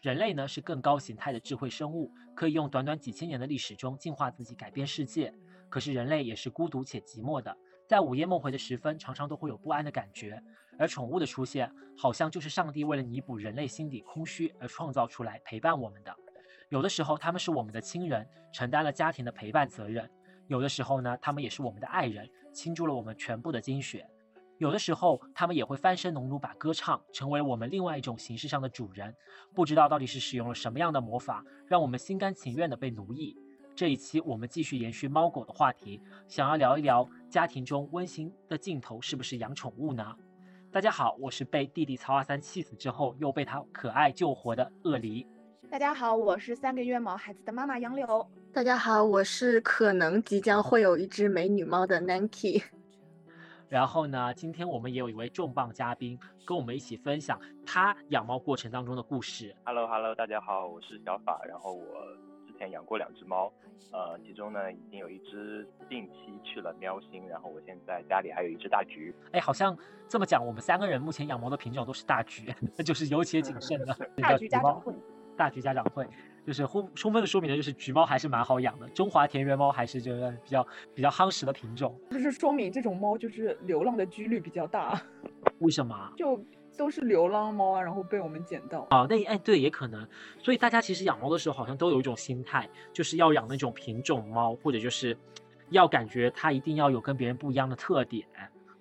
人类呢是更高形态的智慧生物，可以用短短几千年的历史中进化自己，改变世界。可是人类也是孤独且寂寞的，在午夜梦回的时分，常常都会有不安的感觉。而宠物的出现，好像就是上帝为了弥补人类心底空虚而创造出来陪伴我们的。有的时候他们是我们的亲人，承担了家庭的陪伴责任；有的时候呢，他们也是我们的爱人，倾注了我们全部的精血。有的时候，他们也会翻身农奴把歌唱，成为我们另外一种形式上的主人。不知道到底是使用了什么样的魔法，让我们心甘情愿的被奴役。这一期我们继续延续猫狗的话题，想要聊一聊家庭中温馨的镜头是不是养宠物呢？大家好，我是被弟弟曹二三气死之后又被他可爱救活的鳄梨。大家好，我是三个月毛孩子的妈妈杨柳。大家好，我是可能即将会有一只美女猫的 Nanki。然后呢，今天我们也有一位重磅嘉宾，跟我们一起分享他养猫过程当中的故事。Hello Hello，大家好，我是小法。然后我之前养过两只猫，呃，其中呢已经有一只定期去了喵星，然后我现在家里还有一只大橘。哎，好像这么讲，我们三个人目前养猫的品种都是大橘，那 就是有且谨慎的 大橘家长会。大橘家长会。就是充充分的说明了，就是橘猫还是蛮好养的，中华田园猫还是就是比较比较夯实的品种。就是说明这种猫就是流浪的几率比较大。为什么？就都是流浪猫啊，然后被我们捡到。啊，那哎对，也可能。所以大家其实养猫的时候，好像都有一种心态，就是要养那种品种猫，或者就是要感觉它一定要有跟别人不一样的特点，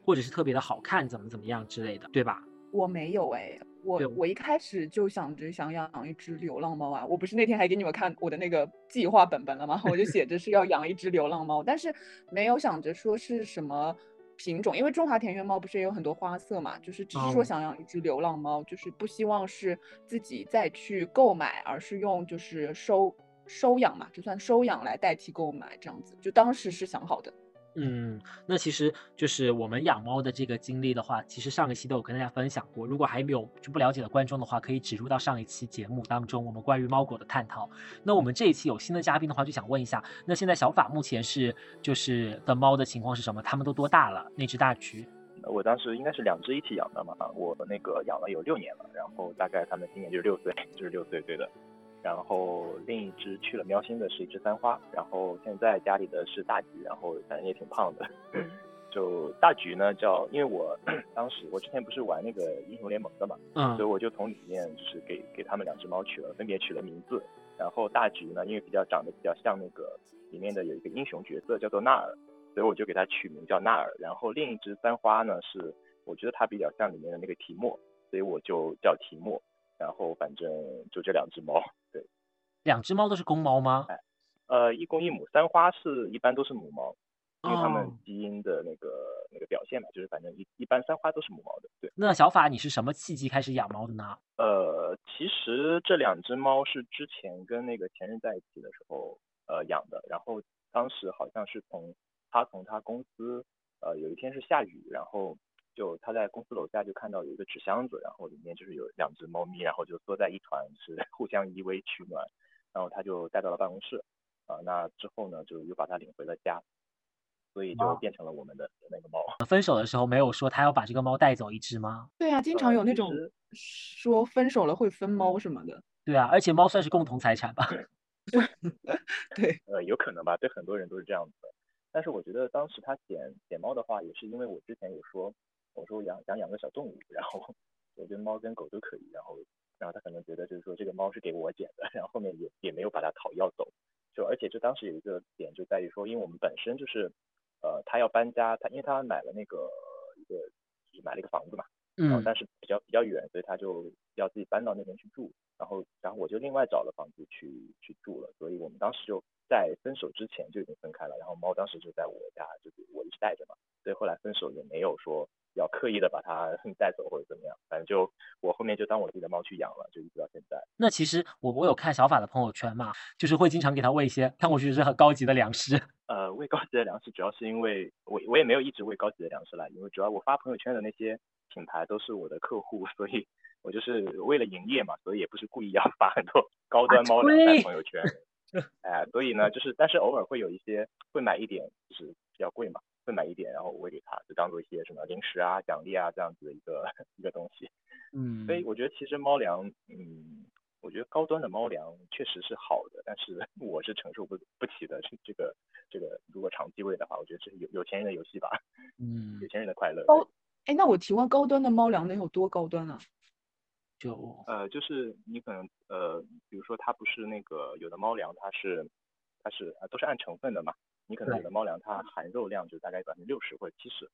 或者是特别的好看，怎么怎么样之类的，对吧？我没有哎。我我一开始就想着想养一只流浪猫啊，我不是那天还给你们看我的那个计划本本了吗？我就写着是要养一只流浪猫，但是没有想着说是什么品种，因为中华田园猫不是也有很多花色嘛，就是只是说想养一只流浪猫，就是不希望是自己再去购买，而是用就是收收养嘛，就算收养来代替购买这样子，就当时是想好的。嗯，那其实就是我们养猫的这个经历的话，其实上一期都有跟大家分享过。如果还没有就不了解的观众的话，可以植入到上一期节目当中，我们关于猫狗的探讨。那我们这一期有新的嘉宾的话，就想问一下，那现在小法目前是就是的猫的情况是什么？它们都多大了？那只大橘，我当时应该是两只一起养的嘛，我那个养了有六年了，然后大概它们今年就六岁，就是六岁，对的。然后另一只去了喵星的是一只三花，然后现在家里的是大橘，然后反正也挺胖的。就大橘呢叫，因为我 当时我之前不是玩那个英雄联盟的嘛，嗯，所以我就从里面就是给给他们两只猫取了分别取了名字。然后大橘呢，因为比较长得比较像那个里面的有一个英雄角色叫做纳尔，所以我就给它取名叫纳尔。然后另一只三花呢是我觉得它比较像里面的那个提莫，所以我就叫提莫。然后反正就这两只猫，对，两只猫都是公猫吗？哎，呃，一公一母，三花是一般都是母猫，因为它们基因的那个那个表现嘛，就是反正一一般三花都是母猫的。对，那小法你是什么契机开始养猫的呢？呃，其实这两只猫是之前跟那个前任在一起的时候呃养的，然后当时好像是从他从他公司呃有一天是下雨，然后。就他在公司楼下就看到有一个纸箱子，然后里面就是有两只猫咪，然后就缩在一团，是 互相依偎取暖，然后他就带到了办公室，啊，那之后呢，就又把它领回了家，所以就变成了我们的那个猫。分手的时候没有说他要把这个猫带走一只吗？对啊，经常有那种说分手了会分猫什么的。对啊，而且猫算是共同财产吧？对，呃，有可能吧，对很多人都是这样子的。但是我觉得当时他捡捡猫的话，也是因为我之前有说。我说养想养个小动物，然后我觉得猫跟狗都可以，然后然后他可能觉得就是说这个猫是给我捡的，然后后面也也没有把它讨要走，就而且就当时有一个点就在于说，因为我们本身就是呃他要搬家，他因为他买了那个一个就是买了一个房子嘛，嗯，但是比较比较远，所以他就要自己搬到那边去住，然后然后我就另外找了房子去去住了，所以我们当时就在分手之前就已经分开了，然后猫当时就在我家，就是我一直带着嘛，所以后来分手也没有说。要刻意的把它 带走或者怎么样，反正就我后面就当我自己的猫去养了，就一直到现在。那其实我我有看小法的朋友圈嘛，就是会经常给它喂一些看过去是很高级的粮食。呃，喂高级的粮食主要是因为我我也没有一直喂高级的粮食啦，因为主要我发朋友圈的那些品牌都是我的客户，所以我就是为了营业嘛，所以也不是故意要 发很多高端猫粮在朋友圈。哎，所以呢，就是但是偶尔会有一些会买一点，就是比较贵嘛。会买一点，然后喂给他，就当做一些什么零食啊、奖励啊这样子的一个 一个东西。嗯，所以我觉得其实猫粮，嗯，我我觉得高端的猫粮确实是好的，但是 我是承受不不起的。这这个这个，如果长期喂的话，我觉得这是有有钱人的游戏吧。嗯，有钱人的快乐。高，哎，那我提问，高端的猫粮能有多高端啊？就呃，就是你可能呃，比如说它不是那个有的猫粮，它是它是啊都是按成分的嘛。你可能有的猫粮它含肉量就大概百分之六十或者七十，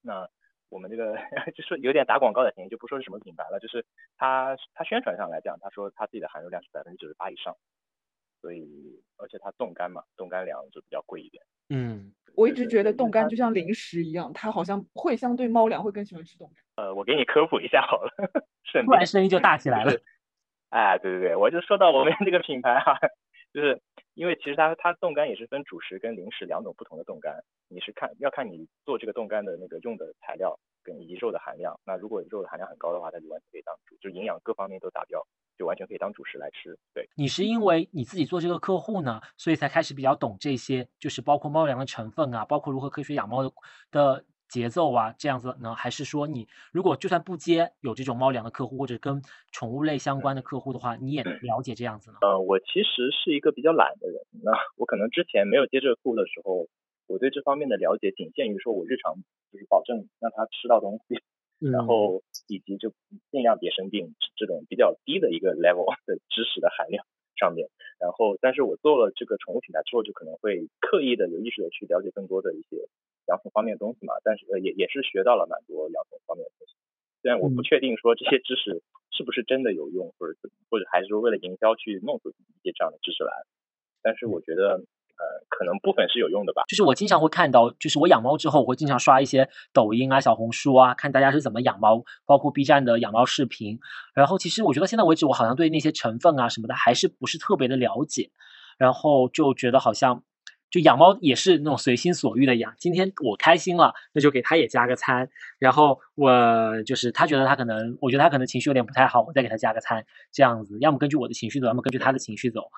那。我们这个 就是有点打广告的嫌疑，就不说是什么品牌了，就是它它宣传上来讲，它说它自己的含肉量是百分之九十八以上，所以而且它冻干嘛，冻干粮就比较贵一点。嗯，我一直觉得冻干就像零食一样，它好像会相对猫粮会更喜欢吃冻干。呃，我给你科普一下好了，突然声音就大起来了。哎，对对对，我就说到我们这个品牌哈，就是因为其实它它冻干也是分主食跟零食两种不同的冻干。你是看要看你做这个冻干的那个用的材料跟以及肉的含量，那如果肉的含量很高的话，它就完全可以当主，就营养各方面都达标，就完全可以当主食来吃。对，你是因为你自己做这个客户呢，所以才开始比较懂这些，就是包括猫粮的成分啊，包括如何科学养猫的的节奏啊，这样子呢？还是说你如果就算不接有这种猫粮的客户或者跟宠物类相关的客户的话，你也了解这样子呢？呃，我其实是一个比较懒的人，那我可能之前没有接这个客户的时候。我对这方面的了解仅限于说，我日常就是保证让他吃到东西，然后以及就尽量别生病这种比较低的一个 level 的知识的含量上面。然后，但是我做了这个宠物品牌之后，就可能会刻意的有意识的去了解更多的一些养宠方面的东西嘛。但是也也是学到了蛮多养宠方面的东西。虽然我不确定说这些知识是不是真的有用，或者或者还是说为了营销去弄出一些这样的知识来，但是我觉得。呃，可能部分是有用的吧。就是我经常会看到，就是我养猫之后，我会经常刷一些抖音啊、小红书啊，看大家是怎么养猫，包括 B 站的养猫视频。然后其实我觉得现在为止，我好像对那些成分啊什么的还是不是特别的了解。然后就觉得好像，就养猫也是那种随心所欲的养。今天我开心了，那就给他也加个餐。然后我就是他觉得他可能，我觉得他可能情绪有点不太好，我再给他加个餐，这样子。要么根据我的情绪走，要么根据他的情绪走。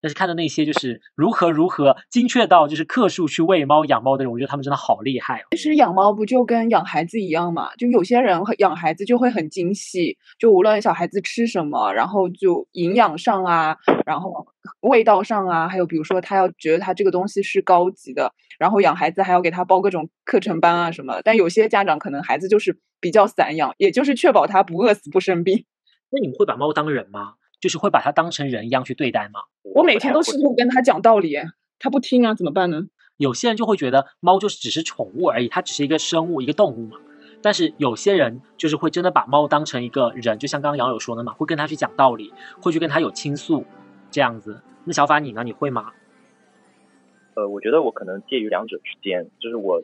但是看到那些就是如何如何精确到就是克数去喂猫养猫的人，我觉得他们真的好厉害。其实养猫不就跟养孩子一样嘛？就有些人养孩子就会很精细，就无论小孩子吃什么，然后就营养上啊，然后味道上啊，还有比如说他要觉得他这个东西是高级的，然后养孩子还要给他报各种课程班啊什么。但有些家长可能孩子就是比较散养，也就是确保他不饿死不生病。那你们会把猫当人吗？就是会把它当成人一样去对待吗？我每天都试图跟他讲道理，他不听啊，怎么办呢？有些人就会觉得猫就是只是宠物而已，它只是一个生物，一个动物嘛。但是有些人就是会真的把猫当成一个人，就像刚刚杨友说的嘛，会跟他去讲道理，会去跟他有倾诉这样子。那小法你呢？你会吗？呃，我觉得我可能介于两者之间，就是我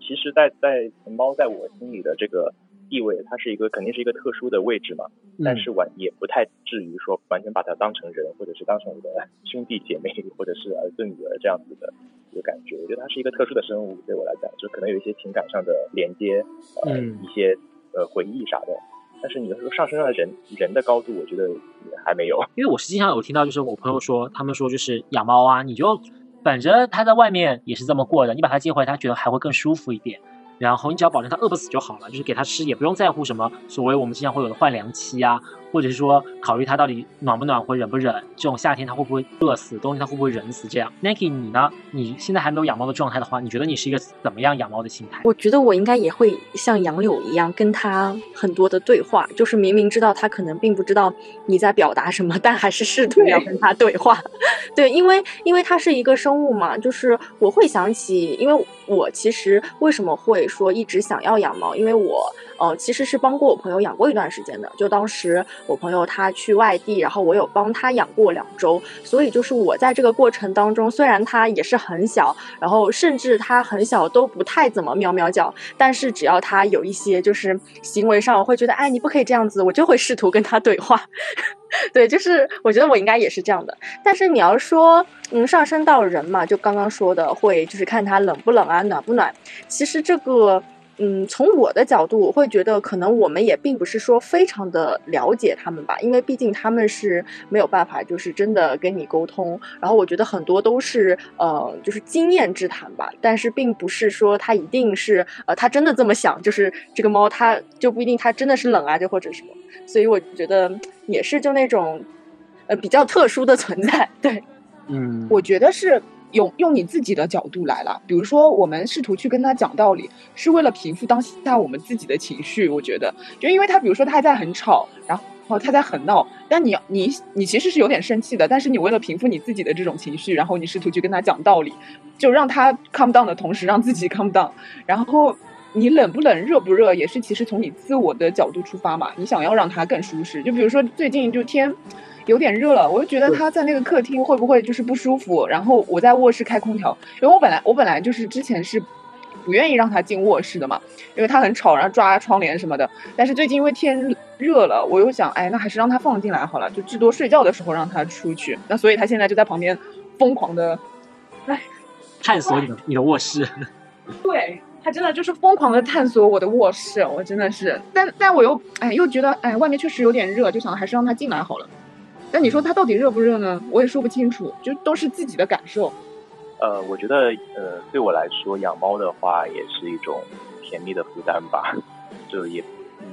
其实，在在猫在我心里的这个。地位，它是一个肯定是一个特殊的位置嘛，但是完也不太至于说完全把它当成人，或者是当成我的兄弟姐妹，或者是儿子女儿这样子的一个感觉。我觉得它是一个特殊的生物，对我来讲，就可能有一些情感上的连接，呃，一些呃回忆啥的。但是你要说上升到人人的高度，我觉得还没有。因为我是经常有听到，就是我朋友说，他们说就是养猫啊，你就反正它在外面也是这么过的，你把它接回来，它觉得还会更舒服一点。然后你只要保证它饿不死就好了，就是给它吃，也不用在乎什么所谓我们经常会有的换粮期啊，或者是说考虑它到底暖不暖和、忍不忍，这种夏天它会不会饿死，冬天它会不会忍死这样。Nike，你呢？你现在还没有养猫的状态的话，你觉得你是一个怎么样养猫的心态？我觉得我应该也会像杨柳一样，跟它很多的对话，就是明明知道它可能并不知道你在表达什么，但还是试图要跟它对话。对，因为因为它是一个生物嘛，就是我会想起，因为。我其实为什么会说一直想要养猫？因为我呃其实是帮过我朋友养过一段时间的。就当时我朋友他去外地，然后我有帮他养过两周，所以就是我在这个过程当中，虽然他也是很小，然后甚至他很小都不太怎么喵喵叫，但是只要他有一些就是行为上，我会觉得哎你不可以这样子，我就会试图跟他对话。对，就是我觉得我应该也是这样的。但是你要说，嗯，上升到人嘛，就刚刚说的，会就是看他冷不冷啊，暖不暖。其实这个。嗯，从我的角度，我会觉得可能我们也并不是说非常的了解他们吧，因为毕竟他们是没有办法，就是真的跟你沟通。然后我觉得很多都是呃，就是经验之谈吧，但是并不是说他一定是呃，他真的这么想，就是这个猫它就不一定它真的是冷啊，就或者什么。所以我觉得也是就那种呃比较特殊的存在。对，嗯，我觉得是用用你自己的角度来了。比如说，我们试图去跟他讲道理，是为了平复当下我们自己的情绪。我觉得，就因为他，比如说他在很吵，然后。他在很闹，但你你你其实是有点生气的，但是你为了平复你自己的这种情绪，然后你试图去跟他讲道理，就让他 calm down 的同时，让自己 calm down。然后你冷不冷、热不热，也是其实从你自我的角度出发嘛。你想要让他更舒适，就比如说最近就天有点热了，我就觉得他在那个客厅会不会就是不舒服，然后我在卧室开空调，因为我本来我本来就是之前是。不愿意让他进卧室的嘛，因为他很吵，然后抓窗帘什么的。但是最近因为天热了，我又想，哎，那还是让他放进来好了，就至多睡觉的时候让他出去。那所以他现在就在旁边疯狂的，哎，探索你的你的卧室。对他真的就是疯狂的探索我的卧室，我真的是，但但我又哎又觉得哎外面确实有点热，就想还是让他进来好了。但你说它到底热不热呢？我也说不清楚，就都是自己的感受。呃，我觉得，呃，对我来说，养猫的话也是一种甜蜜的负担吧。就也，嗯，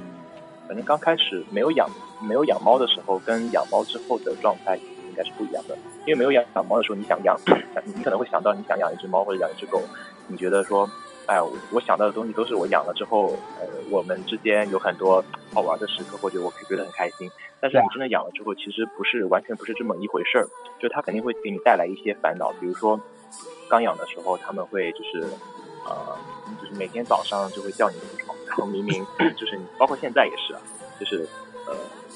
反正刚开始没有养没有养猫的时候，跟养猫之后的状态应该是不一样的。因为没有养养猫的时候，你想养，你可能会想到你想养一只猫或者养一只狗，你觉得说，哎，我想到的东西都是我养了之后，呃，我们之间有很多好玩的时刻，或者我觉得很开心。但是你真的养了之后，其实不是完全不是这么一回事儿，就它肯定会给你带来一些烦恼，比如说。刚养的时候，他们会就是，呃，就是每天早上就会叫你起床，然后明明就是你，包括现在也是啊，就是呃，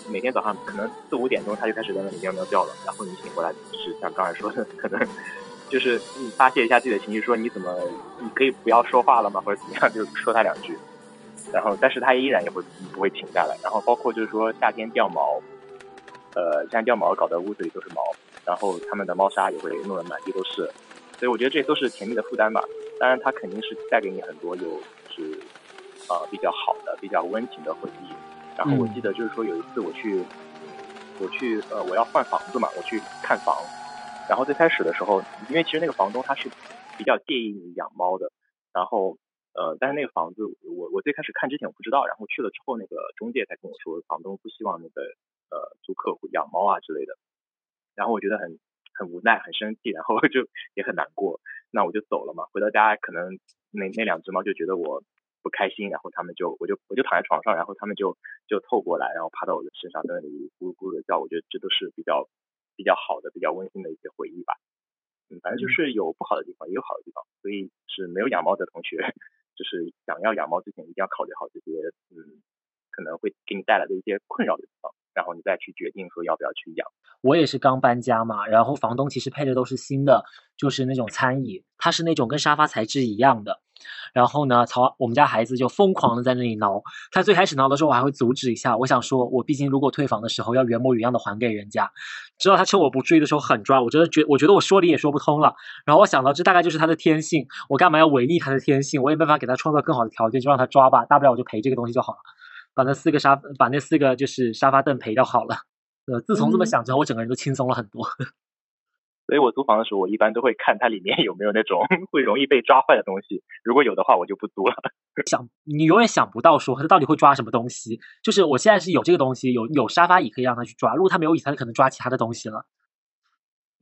每天早上可能四五点钟它就开始在那里喵喵叫了，然后你醒过来是像刚才说的，可能就是你发泄一下自己的情绪，说你怎么你可以不要说话了吗，或者怎么样，就说他两句，然后但是他依然也会不会停下来，然后包括就是说夏天掉毛，呃，夏天掉毛搞得屋子里都是毛，然后他们的猫砂也会弄得满地都是。所以我觉得这都是甜蜜的负担吧。当然，它肯定是带给你很多有就是呃比较好的、比较温情的回忆。然后我记得就是说有一次我去我去呃我要换房子嘛，我去看房。然后最开始的时候，因为其实那个房东他是比较介意你养猫的。然后呃，但是那个房子我我最开始看之前我不知道，然后去了之后那个中介才跟我说，房东不希望那个呃租客养猫啊之类的。然后我觉得很。很无奈，很生气，然后就也很难过。那我就走了嘛。回到家，可能那那两只猫就觉得我不开心，然后他们就我就我就躺在床上，然后他们就就凑过来，然后趴到我的身上，在那里咕噜咕噜的叫。我觉得这都是比较比较好的、比较温馨的一些回忆吧。嗯，反正就是有不好的地方，也有好的地方。所以是没有养猫的同学，就是想要养猫之前，一定要考虑好这些嗯可能会给你带来的一些困扰的地方。然后你再去决定说要不要去养。我也是刚搬家嘛，然后房东其实配的都是新的，就是那种餐椅，它是那种跟沙发材质一样的。然后呢，曹我们家孩子就疯狂的在那里挠。他最开始挠的时候，我还会阻止一下。我想说，我毕竟如果退房的时候要原模原样的还给人家。直到他趁我不注意的时候狠抓，我真的觉我觉得我说理也说不通了。然后我想到这大概就是他的天性，我干嘛要违逆他的天性？我也没办法给他创造更好的条件，就让他抓吧，大不了我就赔这个东西就好了。把那四个沙，把那四个就是沙发凳赔掉好了。呃，自从这么想之后，我整个人都轻松了很多。所以我租房的时候，我一般都会看它里面有没有那种 会容易被抓坏的东西。如果有的话，我就不租了。想你永远想不到说它到底会抓什么东西。就是我现在是有这个东西，有有沙发椅可以让它去抓。如果它没有椅，它可能抓其他的东西了。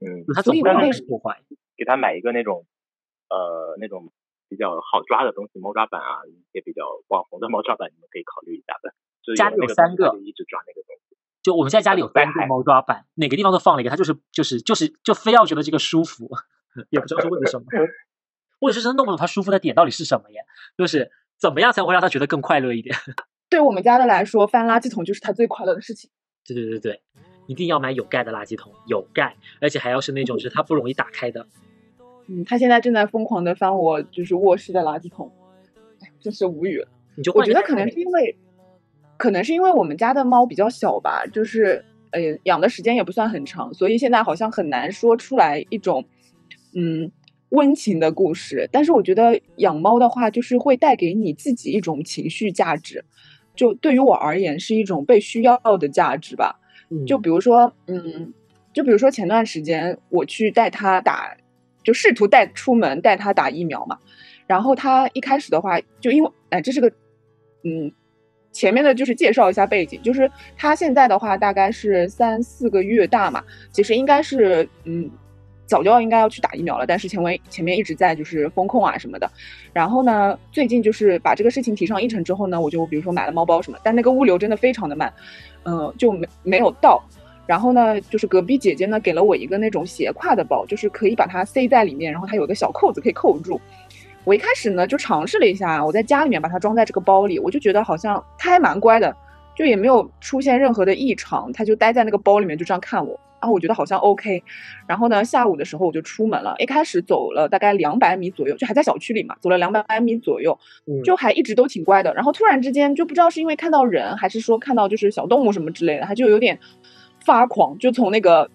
嗯，它总不能破坏。给他买一个那种呃那种。比较好抓的东西，猫抓板啊，一些比较网红的猫抓板，你们可以考虑一下的。家里有三个，一直抓那个东西。就我们现在家里有三个猫抓板，哪个地方都放了一个，它就是就是就是就非要觉得这个舒服，也不知道是为了什么。我也是真弄不懂它舒服的点到底是什么耶？就是怎么样才会让它觉得更快乐一点？对我们家的来说，翻垃圾桶就是它最快乐的事情。对对对对，一定要买有盖的垃圾桶，有盖，而且还要是那种就是它不容易打开的。嗯，他现在正在疯狂的翻我就是卧室的垃圾桶，真是无语了。你就我觉得可能是因为，可能是因为我们家的猫比较小吧，就是呃养的时间也不算很长，所以现在好像很难说出来一种嗯温情的故事。但是我觉得养猫的话，就是会带给你自己一种情绪价值，就对于我而言是一种被需要的价值吧。就比如说，嗯，就比如说前段时间我去带它打。就试图带出门带它打疫苗嘛，然后它一开始的话，就因为哎，这是个嗯前面的就是介绍一下背景，就是它现在的话大概是三四个月大嘛，其实应该是嗯。早就要应该要去打疫苗了，但是前为前面一直在就是风控啊什么的，然后呢，最近就是把这个事情提上议程之后呢，我就比如说买了猫包什么，但那个物流真的非常的慢，嗯，就没没有到。然后呢，就是隔壁姐姐呢给了我一个那种斜挎的包，就是可以把它塞在里面，然后它有个小扣子可以扣住。我一开始呢就尝试了一下，我在家里面把它装在这个包里，我就觉得好像它还蛮乖的，就也没有出现任何的异常，它就待在那个包里面就这样看我。然后我觉得好像 OK，然后呢，下午的时候我就出门了。一开始走了大概两百米左右，就还在小区里嘛，走了两百米左右，就还一直都挺乖的。然后突然之间就不知道是因为看到人，还是说看到就是小动物什么之类的，它就有点发狂，就从那个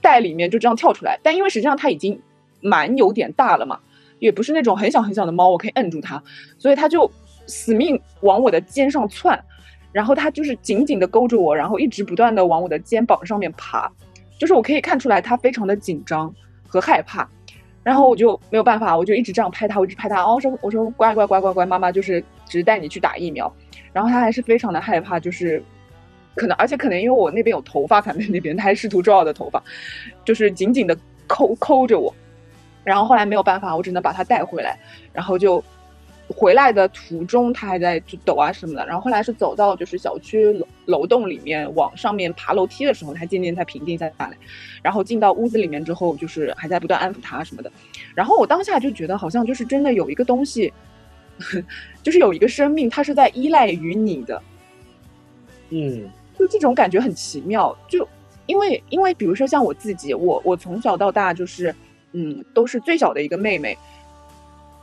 袋里面就这样跳出来。但因为实际上它已经蛮有点大了嘛，也不是那种很小很小的猫，我可以摁住它，所以它就死命往我的肩上窜，然后它就是紧紧的勾着我，然后一直不断的往我的肩膀上面爬。就是我可以看出来他非常的紧张和害怕，然后我就没有办法，我就一直这样拍他，我一直拍他，哦，说我说乖乖乖乖乖，妈妈就是只是带你去打疫苗，然后他还是非常的害怕，就是可能而且可能因为我那边有头发才在那边，他还试图抓我的头发，就是紧紧的抠抠着我，然后后来没有办法，我只能把它带回来，然后就。回来的途中，它还在就抖啊什么的，然后后来是走到就是小区楼楼栋里面往上面爬楼梯的时候，它渐渐才平静下来，然后进到屋子里面之后，就是还在不断安抚它什么的，然后我当下就觉得好像就是真的有一个东西，就是有一个生命，它是在依赖于你的，嗯，就这种感觉很奇妙，就因为因为比如说像我自己，我我从小到大就是嗯都是最小的一个妹妹。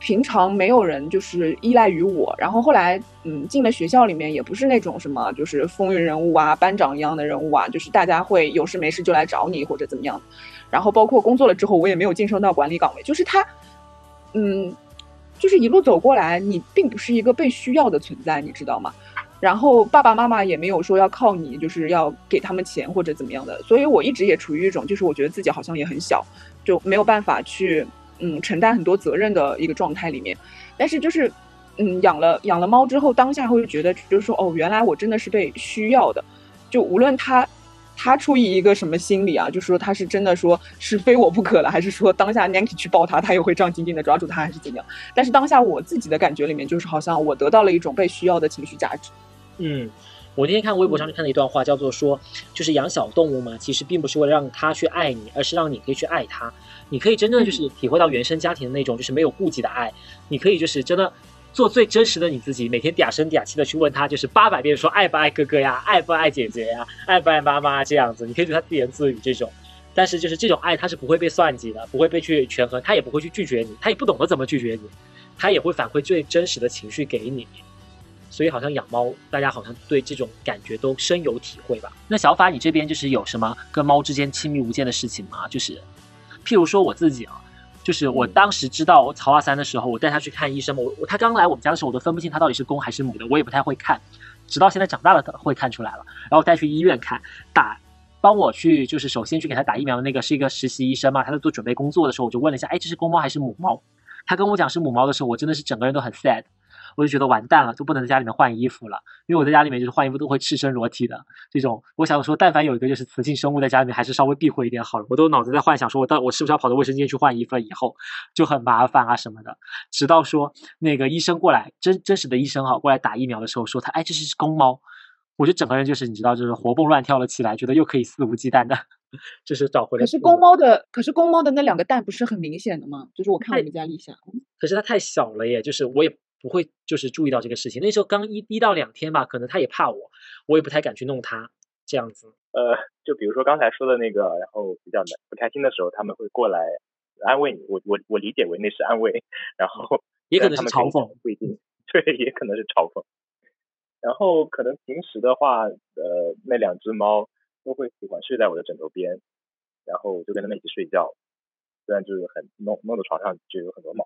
平常没有人就是依赖于我，然后后来嗯进了学校里面也不是那种什么就是风云人物啊班长一样的人物啊，就是大家会有事没事就来找你或者怎么样，然后包括工作了之后我也没有晋升到管理岗位，就是他，嗯，就是一路走过来你并不是一个被需要的存在，你知道吗？然后爸爸妈妈也没有说要靠你，就是要给他们钱或者怎么样的，所以我一直也处于一种就是我觉得自己好像也很小，就没有办法去。嗯，承担很多责任的一个状态里面，但是就是，嗯，养了养了猫之后，当下会觉得就是说，哦，原来我真的是被需要的，就无论他他出于一个什么心理啊，就是说他是真的说是非我不可了，还是说当下 Nancy 去抱他，他又会这样紧紧的抓住他，还是怎样？但是当下我自己的感觉里面，就是好像我得到了一种被需要的情绪价值。嗯。我那天看微博上就看到一段话，叫做说，就是养小动物嘛，其实并不是为了让它去爱你，而是让你可以去爱它。你可以真正就是体会到原生家庭的那种，就是没有顾忌的爱。你可以就是真的做最真实的你自己，每天嗲声嗲气的去问他，就是八百遍说爱不爱哥哥呀，爱不爱姐姐呀，爱不爱妈妈这样子。你可以对他自言自语这种，但是就是这种爱，他是不会被算计的，不会被去权衡，他也不会去拒绝你，他也不懂得怎么拒绝你，他也会反馈最真实的情绪给你。所以好像养猫，大家好像对这种感觉都深有体会吧？那小法，你这边就是有什么跟猫之间亲密无间的事情吗？就是，譬如说我自己啊，就是我当时知道曹二三的时候，我带他去看医生嘛。我他刚来我们家的时候，我都分不清他到底是公还是母的，我也不太会看，直到现在长大了会看出来了。然后带去医院看，打，帮我去就是首先去给他打疫苗的那个是一个实习医生嘛，他在做准备工作的时候，我就问了一下，哎，这是公猫还是母猫？他跟我讲是母猫的时候，我真的是整个人都很 sad。我就觉得完蛋了，就不能在家里面换衣服了，因为我在家里面就是换衣服都会赤身裸体的这种。我想说，但凡有一个就是雌性生物在家里面，还是稍微避讳一点好了。我都脑子在幻想说，我到我是不是要跑到卫生间去换衣服了？以后就很麻烦啊什么的。直到说那个医生过来，真真实的医生哈过来打疫苗的时候，说他哎这是只公猫，我就整个人就是你知道就是活蹦乱跳了起来，觉得又可以肆无忌惮的，就是找回来。可是公猫的，可是公猫的那两个蛋不是很明显的吗？就是我看我们家立夏，可是它太小了耶，就是我也。不会，就是注意到这个事情。那时候刚一一到两天吧，可能他也怕我，我也不太敢去弄他这样子。呃，就比如说刚才说的那个，然后比较不开心的时候，他们会过来安慰你。我我我理解为那是安慰，然后 也可能是嘲讽，不一定。对，也可能是嘲讽。然后可能平时的话，呃，那两只猫都会喜欢睡在我的枕头边，然后我就跟他们一起睡觉。虽然就是很弄弄的床上就有很多毛。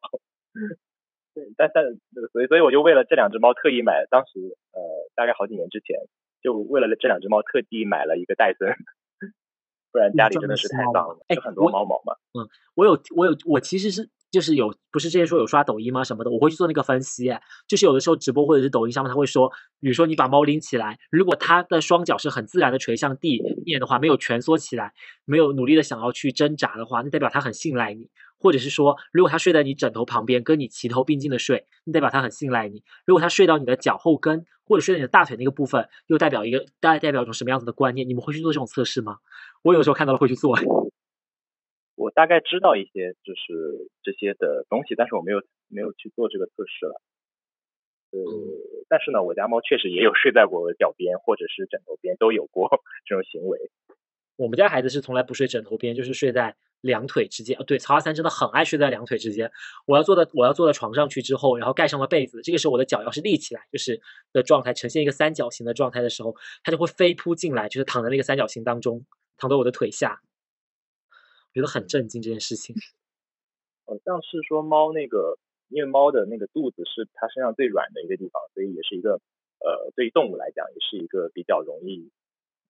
对，但但所以所以我就为了这两只猫特意买，当时呃大概好几年之前，就为了这两只猫特地买了一个戴森，不然家里真的是太脏了，就很多猫毛嘛。嗯，我有我有我其实是就是有不是之前说有刷抖音吗什么的，我会去做那个分析。就是有的时候直播或者是抖音上面，他会说，比如说你把猫拎起来，如果它的双脚是很自然的垂向地面的话，没有蜷缩起来，没有努力的想要去挣扎的话，那代表它很信赖你。或者是说，如果它睡在你枕头旁边，跟你齐头并进的睡，那代表它很信赖你。如果它睡到你的脚后跟，或者睡在你的大腿那个部分，又代表一个大概代表一种什么样子的观念？你们会去做这种测试吗？我有时候看到了会去做。我大概知道一些就是这些的东西，但是我没有没有去做这个测试了。呃，但是呢，我家猫确实也有睡在我脚边或者是枕头边，都有过 这种行为。我们家孩子是从来不睡枕头边，就是睡在两腿之间。对，曹阿三真的很爱睡在两腿之间。我要坐到我要坐到床上去之后，然后盖上了被子，这个时候我的脚要是立起来，就是的状态，呈现一个三角形的状态的时候，它就会飞扑进来，就是躺在那个三角形当中，躺在我的腿下。觉得很震惊这件事情，好像是说猫那个，因为猫的那个肚子是它身上最软的一个地方，所以也是一个呃，对于动物来讲，也是一个比较容易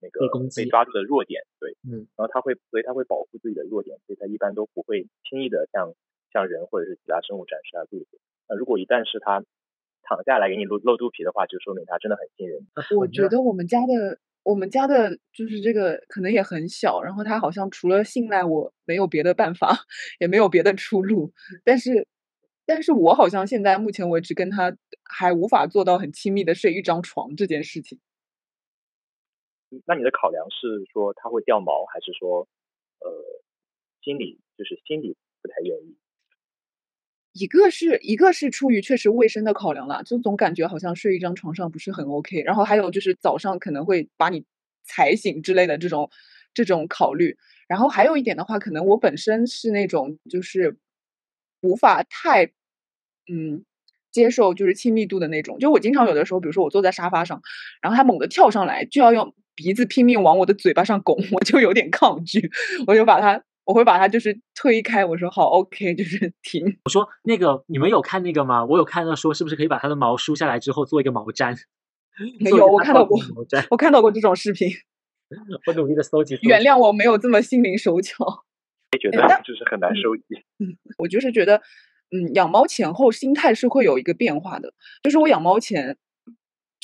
那个被抓住的弱点。对，嗯，然后它会，所以它会保护自己的弱点，所以它一般都不会轻易的向向人或者是其他生物展示它肚子。那如果一旦是它躺下来给你露露肚皮的话，就说明它真的很信任你。我觉得我们家的。我们家的就是这个可能也很小，然后他好像除了信赖我，没有别的办法，也没有别的出路。但是，但是我好像现在目前为止跟他还无法做到很亲密的睡一张床这件事情。那你的考量是说他会掉毛，还是说呃心理就是心理不太愿意？一个是一个是出于确实卫生的考量了，就总感觉好像睡一张床上不是很 OK。然后还有就是早上可能会把你踩醒之类的这种这种考虑。然后还有一点的话，可能我本身是那种就是无法太嗯接受就是亲密度的那种。就我经常有的时候，比如说我坐在沙发上，然后他猛地跳上来就要用鼻子拼命往我的嘴巴上拱，我就有点抗拒，我就把它。我会把它就是推开，我说好，OK，就是 停。我说那个你们有看那个吗？我有看到说是不是可以把它的毛梳下来之后做一个毛毡？没有，我看到过，我看到过这种视频。我努力的搜集。原谅我没有这么心灵手巧。觉得就是很难收集。嗯，我就是觉得，嗯，养猫前后心态是会有一个变化的。就是我养猫前。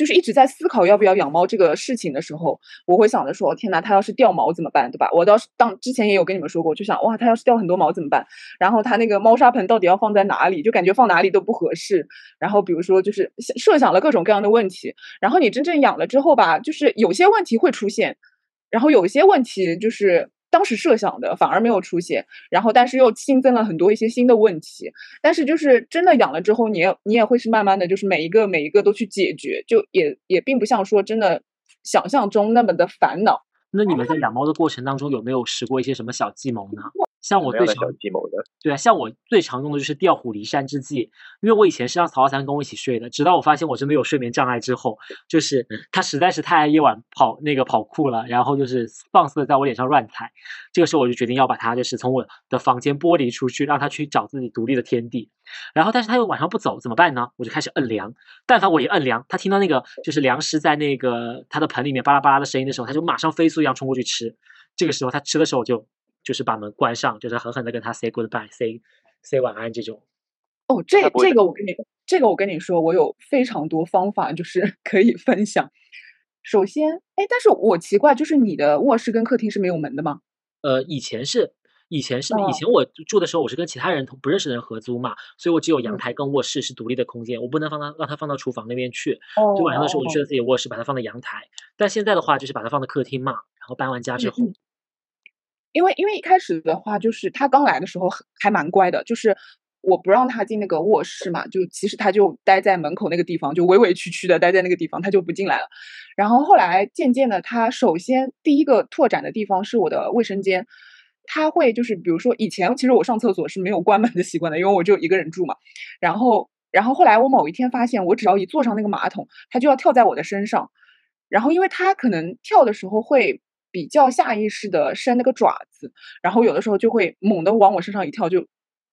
就是一直在思考要不要养猫这个事情的时候，我会想着说：天哪，它要是掉毛怎么办，对吧？我倒是当之前也有跟你们说过，就想哇，它要是掉很多毛怎么办？然后它那个猫砂盆到底要放在哪里？就感觉放哪里都不合适。然后比如说就是设想了各种各样的问题。然后你真正养了之后吧，就是有些问题会出现，然后有些问题就是。当时设想的反而没有出现，然后但是又新增了很多一些新的问题，但是就是真的养了之后，你也你也会是慢慢的就是每一个每一个都去解决，就也也并不像说真的想象中那么的烦恼。那你们在养猫的过程当中有没有使过一些什么小计谋呢？像我最常对啊，像我最常用的就是调虎离山之计，因为我以前是让曹二三跟我一起睡的，直到我发现我真的有睡眠障碍之后，就是他实在是太爱夜晚跑那个跑酷了，然后就是放肆的在我脸上乱踩，这个时候我就决定要把他就是从我的房间剥离出去，让他去找自己独立的天地。然后但是他又晚上不走，怎么办呢？我就开始摁粮，但凡我一摁粮，他听到那个就是粮食在那个他的盆里面巴拉巴拉的声音的时候，他就马上飞速一样冲过去吃。这个时候他吃的时候我就。就是把门关上，就是狠狠的跟他 say goodbye，say say 晚安这种。哦，这这个我跟你，这个我跟你说，我有非常多方法，就是 可以分享。首先，哎，但是我奇怪，就是你的卧室跟客厅是没有门的吗？呃，以前是，以前是，以前我住的时候，我是跟其他人同不认识的人合租嘛，所以我只有阳台跟卧室是独立的空间，我不能放它让它放到厨房那边去。哦。就晚上的时候，我就睡在自己卧室，把它放在阳台。但现在的话，就是把它放在客厅嘛，然后搬完家之后。因为因为一开始的话，就是他刚来的时候还蛮乖的，就是我不让他进那个卧室嘛，就其实他就待在门口那个地方，就委委屈屈的待在那个地方，他就不进来了。然后后来渐渐的，他首先第一个拓展的地方是我的卫生间，他会就是比如说以前其实我上厕所是没有关门的习惯的，因为我就一个人住嘛。然后然后后来我某一天发现，我只要一坐上那个马桶，他就要跳在我的身上，然后因为他可能跳的时候会。比较下意识的伸那个爪子，然后有的时候就会猛地往我身上一跳，就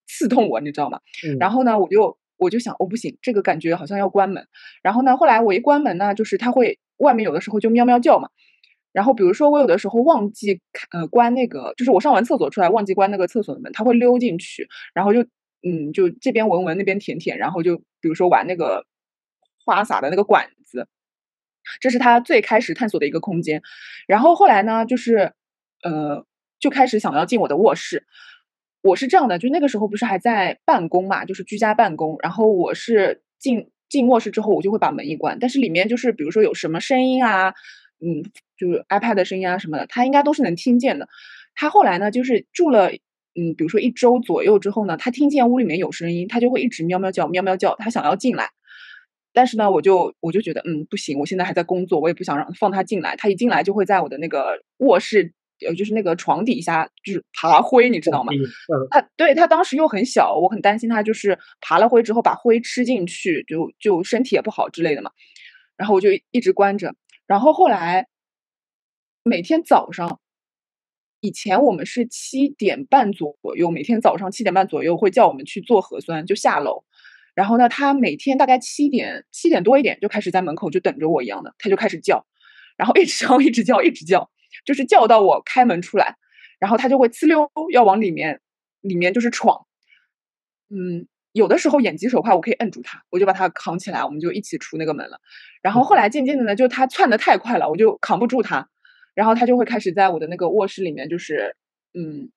刺痛我，你知道吗？然后呢，我就我就想，哦不行，这个感觉好像要关门。然后呢，后来我一关门呢，就是它会外面有的时候就喵喵叫嘛。然后比如说我有的时候忘记呃关那个，就是我上完厕所出来忘记关那个厕所的门，它会溜进去，然后就嗯，就这边闻闻那边舔舔，然后就比如说玩那个花洒的那个管子，这是他最开始探索的一个空间。然后后来呢，就是呃，就开始想要进我的卧室。我是这样的，就那个时候不是还在办公嘛，就是居家办公。然后我是进进卧室之后，我就会把门一关，但是里面就是比如说有什么声音啊，嗯，就是 iPad 的声音啊什么的，他应该都是能听见的。他后来呢，就是住了。嗯，比如说一周左右之后呢，他听见屋里面有声音，他就会一直喵喵叫，喵喵叫，他想要进来。但是呢，我就我就觉得，嗯，不行，我现在还在工作，我也不想让放他进来。他一进来就会在我的那个卧室，呃，就是那个床底下，就是爬灰，你知道吗？他对他当时又很小，我很担心他就是爬了灰之后把灰吃进去，就就身体也不好之类的嘛。然后我就一直关着。然后后来每天早上。以前我们是七点半左右，每天早上七点半左右会叫我们去做核酸，就下楼。然后呢，他每天大概七点七点多一点就开始在门口就等着我一样的，他就开始叫，然后一直叫一直叫一直叫，就是叫到我开门出来，然后他就会呲溜要往里面里面就是闯。嗯，有的时候眼疾手快，我可以摁住他，我就把他扛起来，我们就一起出那个门了。然后后来渐渐的呢，就他窜的太快了，我就扛不住他。然后他就会开始在我的那个卧室里面，就是，嗯，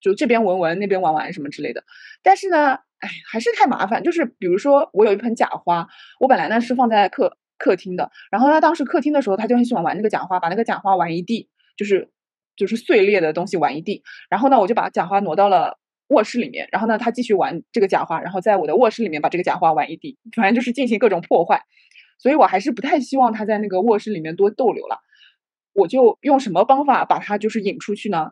就这边闻闻，那边玩玩什么之类的。但是呢，哎，还是太麻烦。就是比如说，我有一盆假花，我本来呢是放在客客厅的。然后呢，当时客厅的时候，他就很喜欢玩那个假花，把那个假花玩一地，就是就是碎裂的东西玩一地。然后呢，我就把假花挪到了卧室里面。然后呢，他继续玩这个假花，然后在我的卧室里面把这个假花玩一地，反正就是进行各种破坏。所以我还是不太希望他在那个卧室里面多逗留了。我就用什么方法把它就是引出去呢？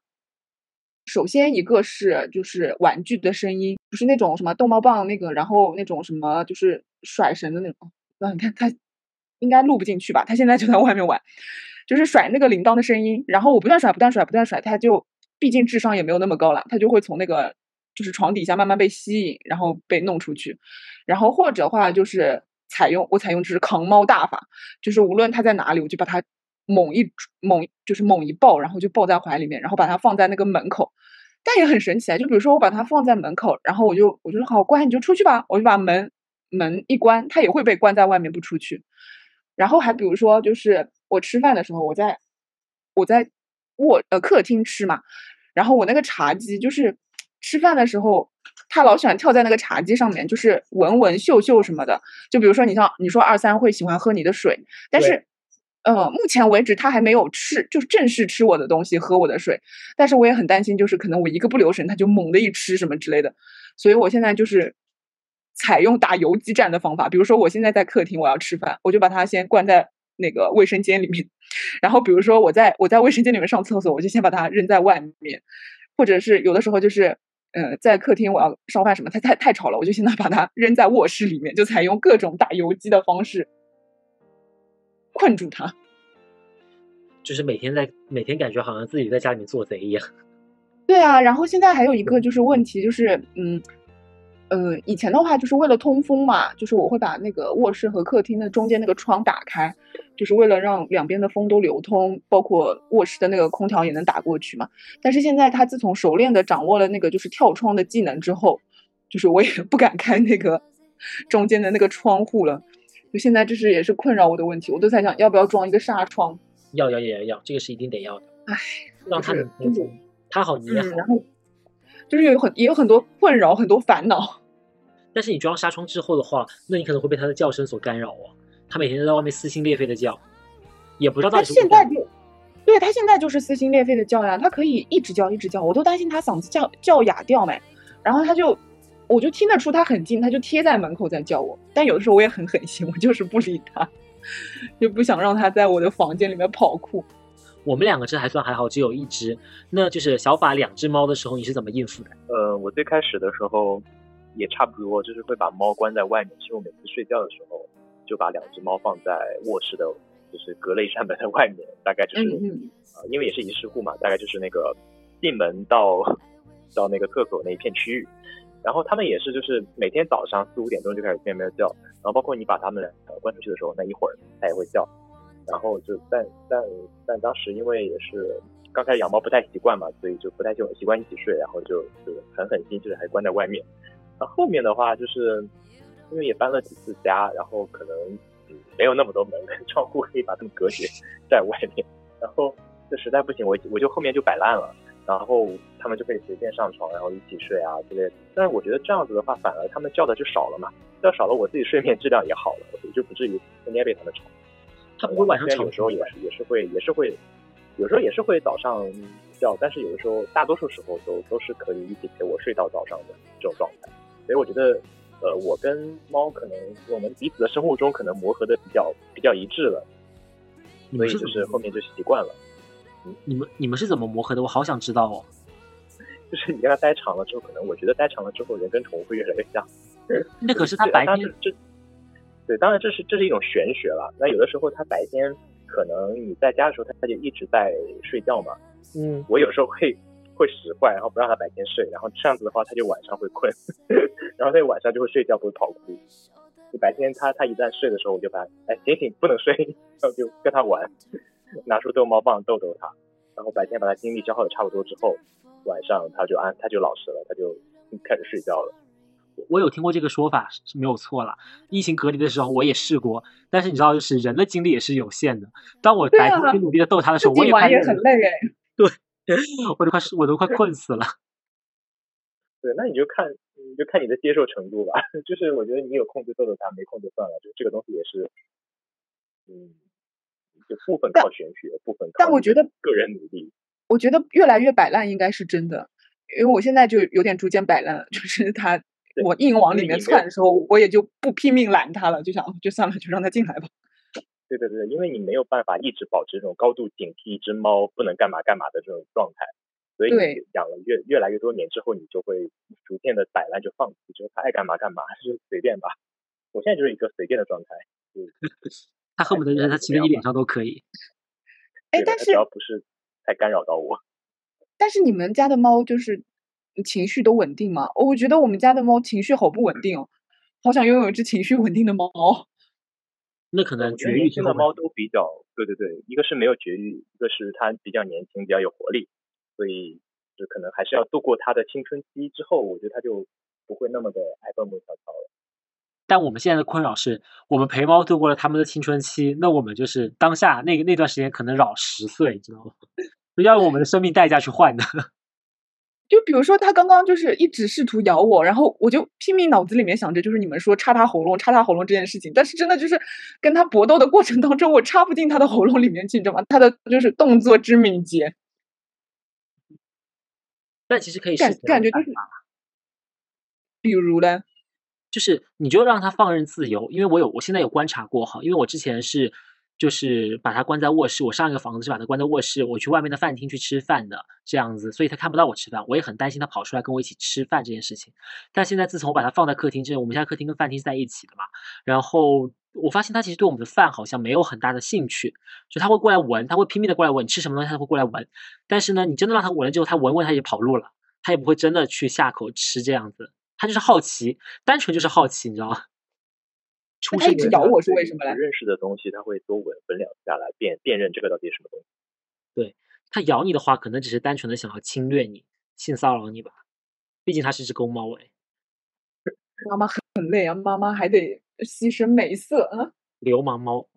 首先一个是就是玩具的声音，就是那种什么逗猫棒那个，然后那种什么就是甩绳的那种。那你看他应该录不进去吧？他现在就在外面玩，就是甩那个铃铛的声音。然后我不断甩，不断甩，不断甩，他就毕竟智商也没有那么高了，他就会从那个就是床底下慢慢被吸引，然后被弄出去。然后或者话就是采用我采用就是扛猫大法，就是无论他在哪里，我就把他。猛一猛就是猛一抱，然后就抱在怀里面，然后把它放在那个门口。但也很神奇啊，就比如说我把它放在门口，然后我就我就说好乖，你就出去吧，我就把门门一关，它也会被关在外面不出去。然后还比如说，就是我吃饭的时候，我在我在卧呃客厅吃嘛，然后我那个茶几就是吃饭的时候，它老喜欢跳在那个茶几上面，就是闻闻嗅嗅什么的。就比如说你像你说二三会喜欢喝你的水，但是。呃，目前为止他还没有吃，就是正式吃我的东西，喝我的水。但是我也很担心，就是可能我一个不留神，他就猛的一吃什么之类的。所以我现在就是采用打游击战的方法。比如说，我现在在客厅，我要吃饭，我就把它先关在那个卫生间里面。然后，比如说我在我在卫生间里面上厕所，我就先把它扔在外面。或者是有的时候就是，呃，在客厅我要烧饭什么，它太太吵了，我就现在把它扔在卧室里面，就采用各种打游击的方式。困住他，就是每天在每天感觉好像自己在家里面做贼一样。对啊，然后现在还有一个就是问题，就是嗯呃，以前的话就是为了通风嘛，就是我会把那个卧室和客厅的中间那个窗打开，就是为了让两边的风都流通，包括卧室的那个空调也能打过去嘛。但是现在他自从熟练的掌握了那个就是跳窗的技能之后，就是我也不敢开那个中间的那个窗户了。就现在，这是也是困扰我的问题，我都在想要不要装一个纱窗。要要要要要，这个是一定得要的。唉，让他能他好你也好。然后就是有很也有很多困扰，很多烦恼。但是你装纱窗之后的话，那你可能会被他的叫声所干扰哦。他每天都在外面撕心裂肺的叫，也不知道他现在就对他现在就是撕心裂肺的叫呀，他可以一直叫一直叫，我都担心他嗓子叫叫哑掉没。然后他就。我就听得出他很近，他就贴在门口在叫我。但有的时候我也很狠心，我就是不理他，就不想让他在我的房间里面跑酷。我们两个这还算还好，只有一只。那就是小法两只猫的时候，你是怎么应付的？呃，我最开始的时候也差不多，就是会把猫关在外面。其实我每次睡觉的时候，就把两只猫放在卧室的，就是隔了一扇门的外面，大概就是啊，因为也是一室户嘛，大概就是那个进门到到那个厕所那一片区域。然后他们也是，就是每天早上四五点钟就开始喵喵叫，然后包括你把它们关出去的时候，那一会儿它也会叫。然后就但但但当时因为也是刚开始养猫不太习惯嘛，所以就不太就习惯一起睡，然后就就很狠心，就是还关在外面。后面的话就是因为也搬了几次家，然后可能没有那么多门跟 窗户可以把它们隔绝在外面，然后就实在不行，我我就后面就摆烂了，然后他们就可以随便上床，然后一起睡啊之类的。但是我觉得这样子的话，反而他们叫的就少了嘛，叫少了，我自己睡眠质量也好了，我就不至于天天被他们吵。他不会晚上吵，有时候也是也是会也是会，有时候也是会早上叫，但是有的时候大多数时候都都是可以一起陪我睡到早上的这种状态。所以我觉得，呃，我跟猫可能我们彼此的生物钟可能磨合的比较比较一致了，所以就是后面就习惯了。你们你们是怎么磨合的？我好想知道哦。就是你跟他待长了之后，可能我觉得待长了之后，人跟宠物会越来越像。那可是他白天这。对，当然这是这是一种玄学了。那有的时候他白天可能你在家的时候，他他就一直在睡觉嘛。嗯，我有时候会会使坏，然后不让他白天睡，然后这样子的话，他就晚上会困，然后他晚上就会睡觉，不会跑哭。你白天他他一旦睡的时候，我就把哎醒醒不能睡，然后就跟他玩，拿出逗猫棒逗逗它，然后白天把它精力消耗的差不多之后，晚上它就安它就老实了，它就开始睡觉了。我有听过这个说法是没有错了。疫情隔离的时候我也试过，但是你知道，就是人的精力也是有限的。当我白天努力的逗它的时候，我也玩也很累哎。对，我都快我都快困死了。对，那你就看你就看你的接受程度吧。就是我觉得你有空就逗逗它，没空就算了。就这个东西也是，嗯，就部分靠玄学，部分靠但我觉得个人努力。我觉得越来越摆烂应该是真的，因为我现在就有点逐渐摆烂了，就是他。我硬往里面窜的时候，我也就不拼命拦他了，就想就算了，就让他进来吧。对对对，因为你没有办法一直保持这种高度警惕一只猫不能干嘛干嘛的这种状态，所以养了越越来越多年之后，你就会逐渐的摆烂，就放弃，就是他爱干嘛干嘛，就随便吧。我现在就是一个随便的状态，他恨不得他骑在你脸上都可以。哎，但是只要不是太干扰到我。但是你们家的猫就是。情绪都稳定吗？我觉得我们家的猫情绪好不稳定哦，好想拥有一只情绪稳定的猫。那可能绝育性的猫都比较，对对对，一个是没有绝育，一个是它比较年轻，比较有活力，所以就可能还是要度过它的青春期之后，我觉得它就不会那么的爱蹦蹦跳跳了。但我们现在的困扰是，我们陪猫度过了他们的青春期，那我们就是当下那个那段时间可能老十岁，你知道吗？要用我们的生命代价去换的。就比如说，他刚刚就是一直试图咬我，然后我就拼命脑子里面想着，就是你们说插他喉咙、插他喉咙这件事情。但是真的就是跟他搏斗的过程当中，我插不进他的喉咙里面去，你知道吗？他的就是动作之敏捷。但其实可以感感觉就是，比如呢，就是你就让他放任自由，因为我有我现在有观察过哈，因为我之前是。就是把它关在卧室，我上一个房子是把它关在卧室，我去外面的饭厅去吃饭的这样子，所以他看不到我吃饭，我也很担心他跑出来跟我一起吃饭这件事情。但现在自从我把它放在客厅之后，我们现在客厅跟饭厅是在一起的嘛，然后我发现他其实对我们的饭好像没有很大的兴趣，就他会过来闻，他会拼命的过来闻，你吃什么东西他都会过来闻。但是呢，你真的让他闻了之后，他闻闻他也跑路了，他也不会真的去下口吃这样子，他就是好奇，单纯就是好奇，你知道吗？他一直咬我是为什么嘞？认识的东西他会多闻闻两下来辨辨认这个到底是什么东西。对他咬你的话，可能只是单纯的想要侵略你、性骚扰你吧。毕竟它是只公猫哎。妈妈很累啊，妈妈还得牺牲美色啊。流氓猫，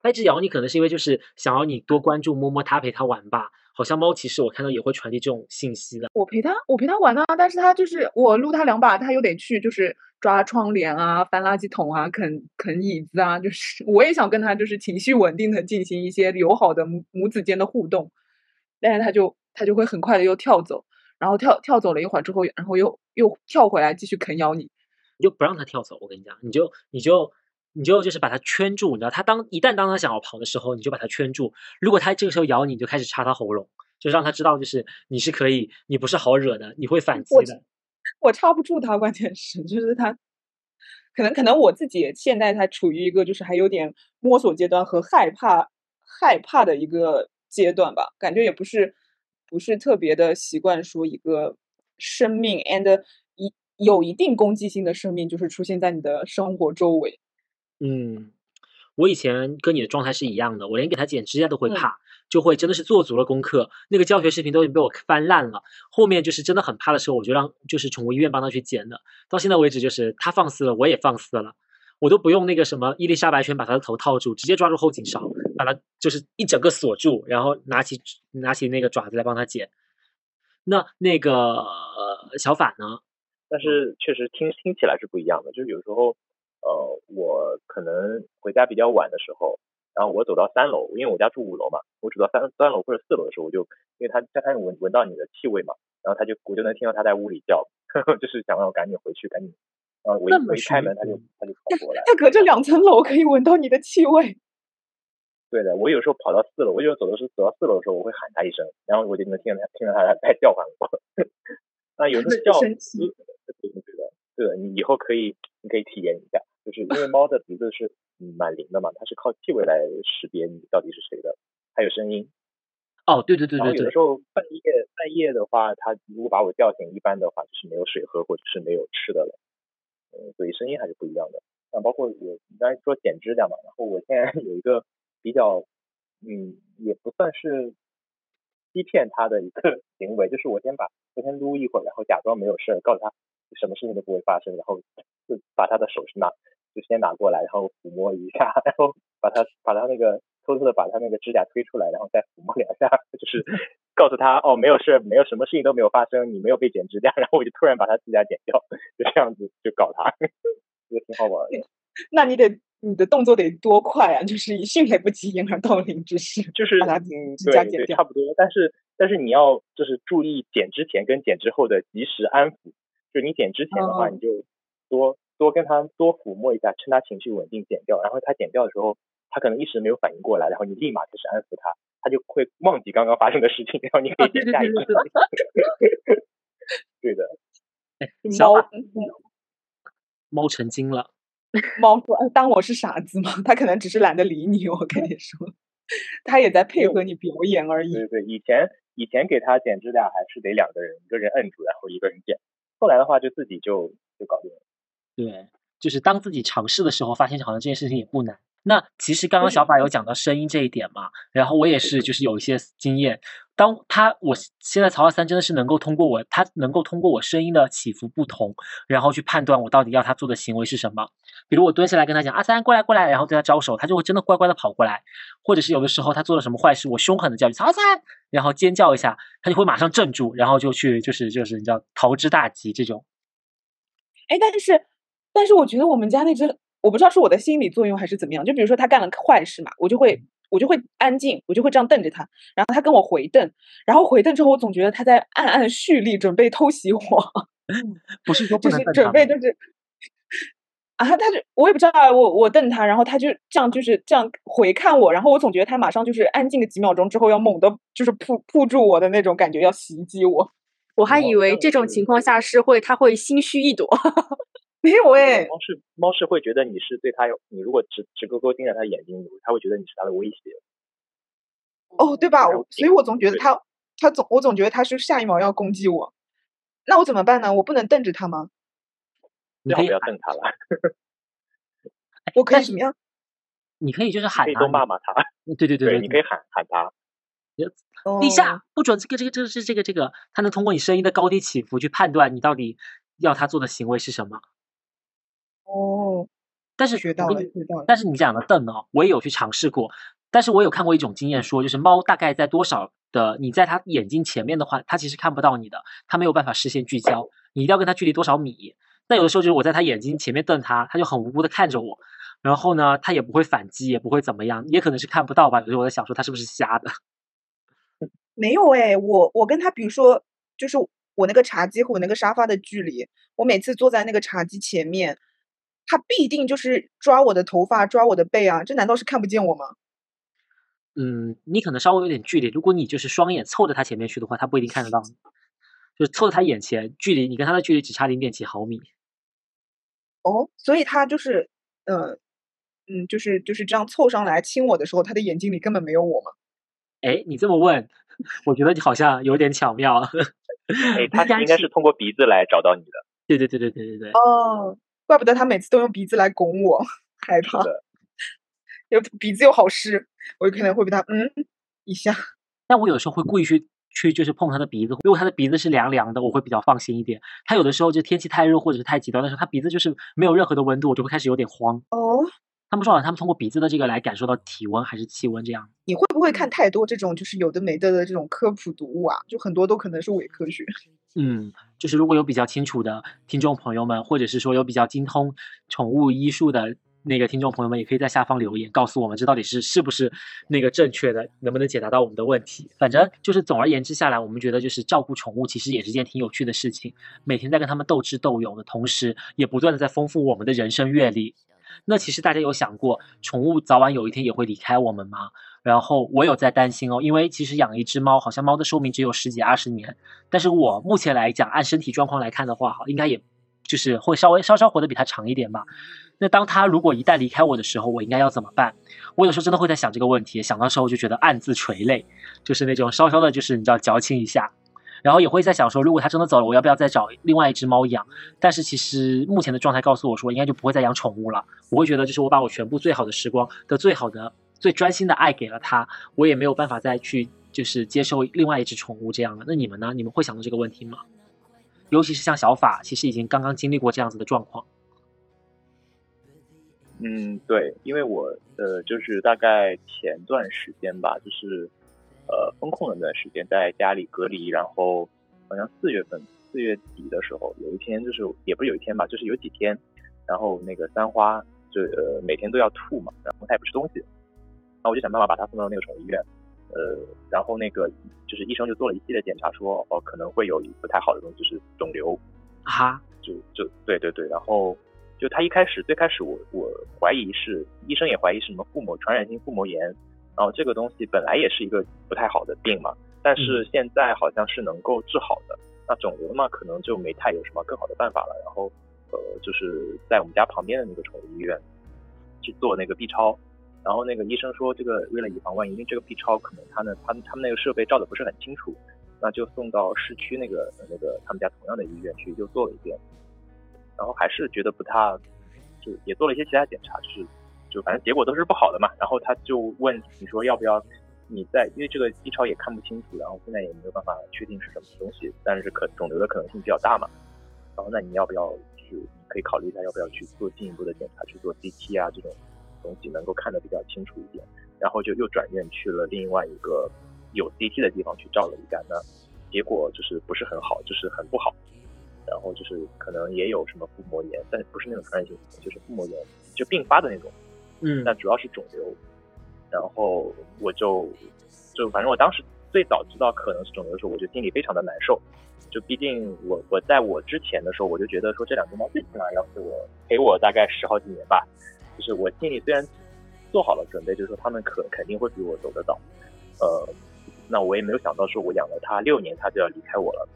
它一直咬你，可能是因为就是想要你多关注、摸摸它、陪它玩吧。好像猫其实我看到也会传递这种信息的。我陪它，我陪它玩啊，但是它就是我撸它两把，它又得去就是抓窗帘啊、翻垃圾桶啊、啃啃椅子啊，就是我也想跟它就是情绪稳定的进行一些友好的母母子间的互动，但是它就它就会很快的又跳走，然后跳跳走了一会儿之后，然后又又跳回来继续啃咬你，你就不让它跳走，我跟你讲，你就你就。你就就是把它圈住，你知道，它当一旦当它想要跑的时候，你就把它圈住。如果它这个时候咬你，你就开始插它喉咙，就让它知道，就是你是可以，你不是好惹的，你会反击的。我插不住它，关键是就是它，可能可能我自己现在它处于一个就是还有点摸索阶段和害怕害怕的一个阶段吧，感觉也不是不是特别的习惯说一个生命 and 一有一定攻击性的生命就是出现在你的生活周围。嗯，我以前跟你的状态是一样的，我连给它剪指甲都会怕，就会真的是做足了功课，那个教学视频都已经被我翻烂了。后面就是真的很怕的时候，我就让就是宠物医院帮他去剪的。到现在为止，就是他放肆了，我也放肆了，我都不用那个什么伊丽莎白圈把他的头套住，直接抓住后颈勺，把他就是一整个锁住，然后拿起拿起那个爪子来帮他剪。那那个呃小法呢？但是确实听听起来是不一样的，就是有时候呃我可能回家比较晚的时候。然后我走到三楼，因为我家住五楼嘛，我走到三三楼或者四楼的时候，我就因为他他他闻闻到你的气味嘛，然后他就我就能听到他在屋里叫，呵 呵就是想让我赶紧回去，赶紧，然后我一我一开门，他就他就跑过来。他隔着两层楼可以闻到你的气味。对的，我有时候跑到四楼，我有时候走的是走到四楼的时候，我会喊他一声，然后我就能听到他听到他在叫唤我。那有的叫，对的，对的，你以后可以你可以体验一下，就是因为猫的鼻子是。嗯，蛮灵的嘛，它是靠气味来识别你到底是谁的，还有声音。哦，对对对对。然后有的时候半夜半夜的话，它如果把我叫醒，一般的话就是没有水喝或者是没有吃的了。嗯，所以声音还是不一样的。那包括我你刚才说剪指甲嘛，然后我现在有一个比较，嗯，也不算是欺骗它的一个行为，就是我先把我先撸一会儿，然后假装没有事儿，告诉他什么事情都不会发生，然后就把他的手是拿。就先拿过来，然后抚摸一下，然后把它把它那个偷偷的把它那个指甲推出来，然后再抚摸两下，就是告诉他哦，没有事，没有什么事情都没有发生，你没有被剪指甲，然后我就突然把他指甲剪掉，就这样子就搞他，也挺好玩的。那你得你的动作得多快啊！就是以迅雷不及掩耳盗铃之势，就是把它指甲剪掉，差不多。但是但是你要就是注意剪之前跟剪之后的及时安抚，就你剪之前的话，你就多。多跟他多抚摸一下，趁他情绪稳定剪掉，然后他剪掉的时候，他可能一时没有反应过来，然后你立马开始安抚他，他就会忘记刚刚发生的事情，然后你可以剪下一个。对的。猫猫成精了。猫说：“当我是傻子吗？” 他可能只是懒得理你。我跟你说，他也在配合你表演而已。对对，以前以前给他剪指甲还是得两个人，一个人摁住，然后一个人剪。后来的话就自己就就搞定了。对，就是当自己尝试的时候，发现好像这件事情也不难。那其实刚刚小法有讲到声音这一点嘛，然后我也是就是有一些经验。当他我现在曹二三真的是能够通过我，他能够通过我声音的起伏不同，然后去判断我到底要他做的行为是什么。比如我蹲下来跟他讲阿三过来过来，然后对他招手，他就会真的乖乖的跑过来。或者是有的时候他做了什么坏事，我凶狠的叫曹三，然后尖叫一下，他就会马上镇住，然后就去就是就是你知道逃之大吉这种。哎，但是。但是我觉得我们家那只，我不知道是我的心理作用还是怎么样。就比如说它干了坏事嘛，我就会我就会安静，我就会这样瞪着它，然后它跟我回瞪，然后回瞪之后，我总觉得它在暗暗蓄力，准备偷袭我。不是说就是准备就是啊，他就我也不知道，我我瞪他，然后他就这样就是这样回看我，然后我总觉得他马上就是安静个几秒钟之后要猛的，就是扑扑住我的那种感觉，要袭击我。我还以为这种情况下是会他会心虚一躲。没有哎，猫是猫是会觉得你是对它有，你如果直直勾勾盯着它眼睛，它会觉得你是它的威胁。哦，对吧？所以我总觉得它，它总我总觉得它是下一秒要攻击我。那我怎么办呢？我不能瞪着它吗？最好不要瞪它了。我可以怎么样？你可以就是喊，可以骂骂他。对对对对，你可以喊喊他。立夏不准这个这个这个是这个这个，它能通过你声音的高低起伏去判断你到底要他做的行为是什么。哦，但是学到了，但是你讲的瞪呢，我也有去尝试过。但是我有看过一种经验，说就是猫大概在多少的你在它眼睛前面的话，它其实看不到你的，它没有办法视线聚焦。你一定要跟它距离多少米。那有的时候就是我在它眼睛前面瞪它，它就很无辜的看着我，然后呢，它也不会反击，也不会怎么样，也可能是看不到吧。有时候我在想说它是不是瞎的？没有哎，我我跟它，比如说就是我那个茶几和我那个沙发的距离，我每次坐在那个茶几前面。他必定就是抓我的头发，抓我的背啊！这难道是看不见我吗？嗯，你可能稍微有点距离。如果你就是双眼凑着他前面去的话，他不一定看得到你。就是凑他眼前，距离你跟他的距离只差零点几毫米。哦，所以他就是，嗯嗯，就是就是这样凑上来亲我的时候，他的眼睛里根本没有我吗？哎，你这么问，我觉得你好像有点巧妙。哎，他应该是通过鼻子来找到你的。对对对对对对对。哦。怪不得他每次都用鼻子来拱我，害怕，又鼻子又好湿，我有可能会被他嗯一下。但我有的时候会故意去去就是碰他的鼻子，如果他的鼻子是凉凉的，我会比较放心一点。他有的时候就天气太热或者是太极端的时候，他鼻子就是没有任何的温度，我就会开始有点慌。哦，他们说好像他们通过鼻子的这个来感受到体温还是气温这样。你会不会看太多这种就是有的没的的这种科普读物啊？就很多都可能是伪科学。嗯，就是如果有比较清楚的听众朋友们，或者是说有比较精通宠物医术的。那个听众朋友们也可以在下方留言告诉我们，这到底是是不是那个正确的，能不能解答到我们的问题？反正就是总而言之下来，我们觉得就是照顾宠物其实也是件挺有趣的事情，每天在跟他们斗智斗勇的同时，也不断的在丰富我们的人生阅历。那其实大家有想过，宠物早晚有一天也会离开我们吗？然后我有在担心哦，因为其实养一只猫，好像猫的寿命只有十几二十年，但是我目前来讲，按身体状况来看的话，应该也就是会稍微稍稍活得比它长一点吧。那当它如果一旦离开我的时候，我应该要怎么办？我有时候真的会在想这个问题，想到时候就觉得暗自垂泪，就是那种稍稍的，就是你知道矫情一下，然后也会在想说，如果它真的走了，我要不要再找另外一只猫养？但是其实目前的状态告诉我说，应该就不会再养宠物了。我会觉得，就是我把我全部最好的时光的最好的、最专心的爱给了他，我也没有办法再去就是接受另外一只宠物这样了。那你们呢？你们会想到这个问题吗？尤其是像小法，其实已经刚刚经历过这样子的状况。嗯，对，因为我呃，就是大概前段时间吧，就是呃，封控的那段时间，在家里隔离，然后好像四月份四月底的时候，有一天就是也不是有一天吧，就是有几天，然后那个三花就呃每天都要吐嘛，然后它也不吃东西，我就想办法把他送到那个宠物医院，呃，然后那个就是医生就做了一系列检查，说哦可能会有不太好的东西，就是肿瘤，啊，就就对对对，然后。就他一开始最开始我我怀疑是医生也怀疑是什么腹膜传染性腹膜炎，然后这个东西本来也是一个不太好的病嘛，但是现在好像是能够治好的。那肿瘤嘛，可能就没太有什么更好的办法了。然后呃，就是在我们家旁边的那个宠物医院去做那个 B 超，然后那个医生说这个为了以防万一，因为这个 B 超可能他呢他们他们那个设备照的不是很清楚，那就送到市区那个那个他们家同样的医院去又做了一遍。然后还是觉得不太，就也做了一些其他检查，就是就反正结果都是不好的嘛。然后他就问你说要不要你在，因为这个 B 超也看不清楚，然后现在也没有办法确定是什么东西，但是可肿瘤的可能性比较大嘛。然后那你要不要去可以考虑一下要不要去做进一步的检查，去做 CT 啊这种东西能够看得比较清楚一点。然后就又转院去了另外一个有 CT 的地方去照了一下，那结果就是不是很好，就是很不好。然后就是可能也有什么腹膜炎，但不是那种传染性，就是腹膜炎就并发的那种。嗯，那主要是肿瘤。然后我就就反正我当时最早知道可能是肿瘤的时候，我就心里非常的难受。就毕竟我我在我之前的时候，我就觉得说这两只猫最起码要是我陪我大概十好几年吧。就是我心里虽然做好了准备，就是说他们可肯定会比我走得早。呃，那我也没有想到说我养了它六年，它就要离开我了。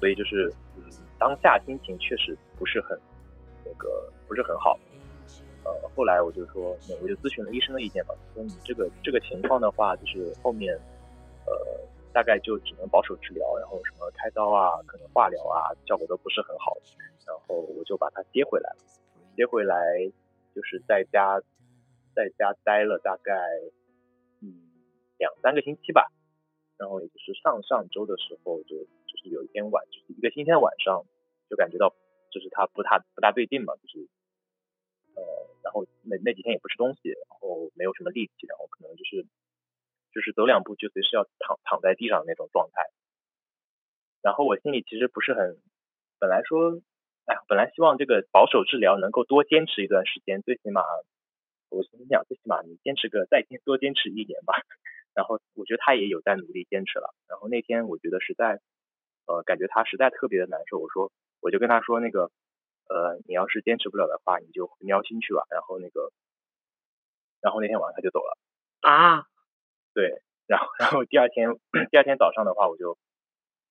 所以就是，嗯，当下心情确实不是很，那个不是很好。呃，后来我就说，那我就咨询了医生的意见嘛，说你这个这个情况的话，就是后面，呃，大概就只能保守治疗，然后什么开刀啊，可能化疗啊，效果都不是很好。然后我就把它接回来了，接回来就是在家，在家待了大概，嗯，两三个星期吧。然后也就是上上周的时候就。就是有一天晚，就是一个星期天晚上，就感觉到就是他不太不大对劲嘛，就是呃，然后那那几天也不吃东西，然后没有什么力气，然后可能就是就是走两步就随时要躺躺在地上那种状态。然后我心里其实不是很，本来说，哎呀，本来希望这个保守治疗能够多坚持一段时间，最起码我心想最起码你坚持个再坚多坚持一年吧。然后我觉得他也有在努力坚持了。然后那天我觉得实在。呃，感觉他实在特别的难受，我说，我就跟他说那个，呃，你要是坚持不了的话，你就回喵星去吧。然后那个，然后那天晚上他就走了。啊？对，然后然后第二天 第二天早上的话，我就，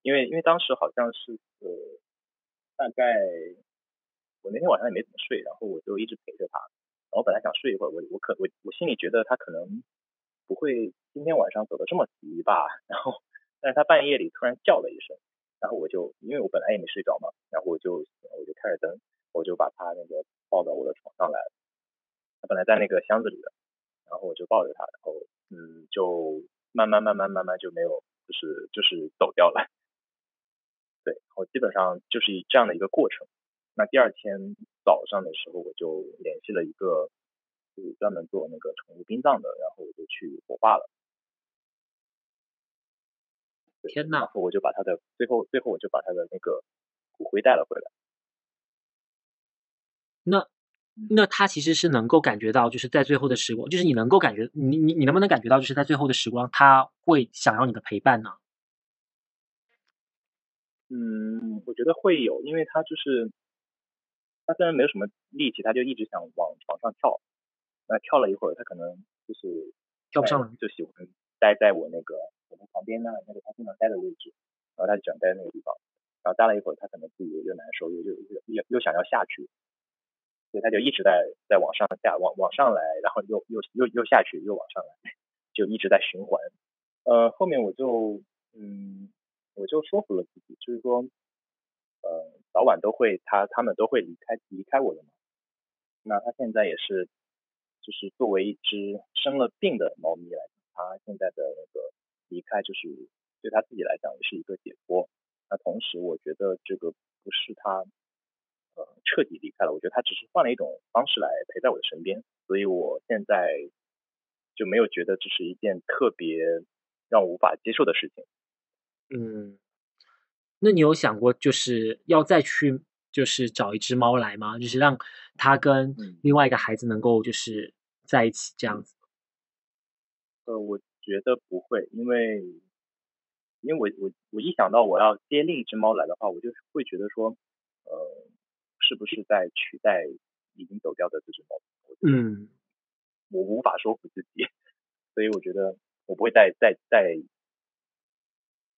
因为因为当时好像是呃，大概我那天晚上也没怎么睡，然后我就一直陪着他。然后本来想睡一会儿，我我可我我心里觉得他可能不会今天晚上走的这么急吧。然后，但是他半夜里突然叫了一声。然后我就，因为我本来也没睡着嘛，然后我就我就开着灯，我就把他那个抱到我的床上来。他本来在那个箱子里的，然后我就抱着他，然后嗯，就慢慢慢慢慢慢就没有，就是就是走掉了。对，我基本上就是以这样的一个过程。那第二天早上的时候，我就联系了一个就是专门做那个宠物殡葬的，然后我就去火化了。天呐！然后我就把他的最后最后我就把他的那个骨灰带了回来。那那他其实是能够感觉到，就是在最后的时光，就是你能够感觉你你你能不能感觉到，就是在最后的时光，他会想要你的陪伴呢？嗯，我觉得会有，因为他就是他虽然没有什么力气，他就一直想往床上跳。那跳了一会儿，他可能就是跳不上来，就喜欢待在我那个我们旁边呢，那个他经常待的位置，然后他就喜欢待在那个地方。然后待了一会儿，他可能自己又难受，又又又又又想要下去，所以他就一直在在往上下，往往上来，然后又又又又下去，又往上来，就一直在循环。呃，后面我就嗯。我就说服了自己，就是说，呃，早晚都会，他他们都会离开离开我的嘛。那他现在也是，就是作为一只生了病的猫咪来讲，他现在的那个离开，就是对他自己来讲也是一个解脱。那同时，我觉得这个不是他呃彻底离开了，我觉得他只是换了一种方式来陪在我的身边，所以我现在就没有觉得这是一件特别让我无法接受的事情。嗯，那你有想过就是要再去就是找一只猫来吗？就是让它跟另外一个孩子能够就是在一起这样子？呃，我觉得不会，因为因为我我我一想到我要接另一只猫来的话，我就会觉得说，呃，是不是在取代已经走掉的这只猫？嗯，我无法说服自己，所以我觉得我不会再再再。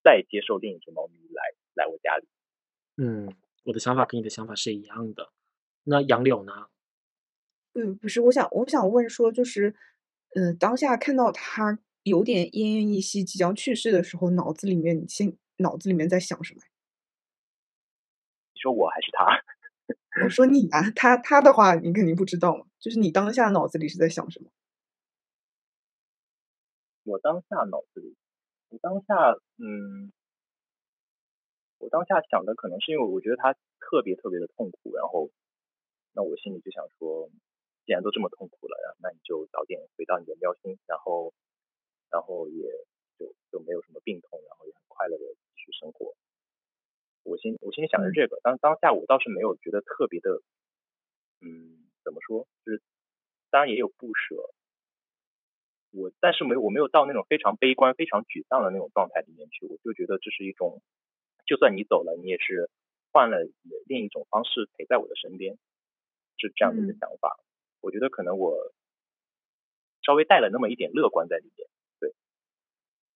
再接受另一只猫咪来来我家里。嗯，我的想法跟你的想法是一样的。那杨柳呢？嗯，不是，我想我想问说，就是，嗯，当下看到他有点奄奄一息，即将去世的时候，脑子里面你先脑子里面在想什么？你说我还是他？我说你啊，他他的话你肯定不知道嘛。就是你当下脑子里是在想什么？我当下脑子里。我当下，嗯，我当下想的可能是因为我觉得他特别特别的痛苦，然后，那我心里就想说，既然都这么痛苦了，然后那你就早点回到你的喵星，然后，然后也就就没有什么病痛，然后也很快乐的继续生活。我心我心里想的是这个，当当下我倒是没有觉得特别的，嗯，怎么说，就是当然也有不舍。我但是没有我没有到那种非常悲观、非常沮丧的那种状态里面去，我就觉得这是一种，就算你走了，你也是换了另一种方式陪在我的身边，是这样的一个想法。我觉得可能我稍微带了那么一点乐观在里面。对，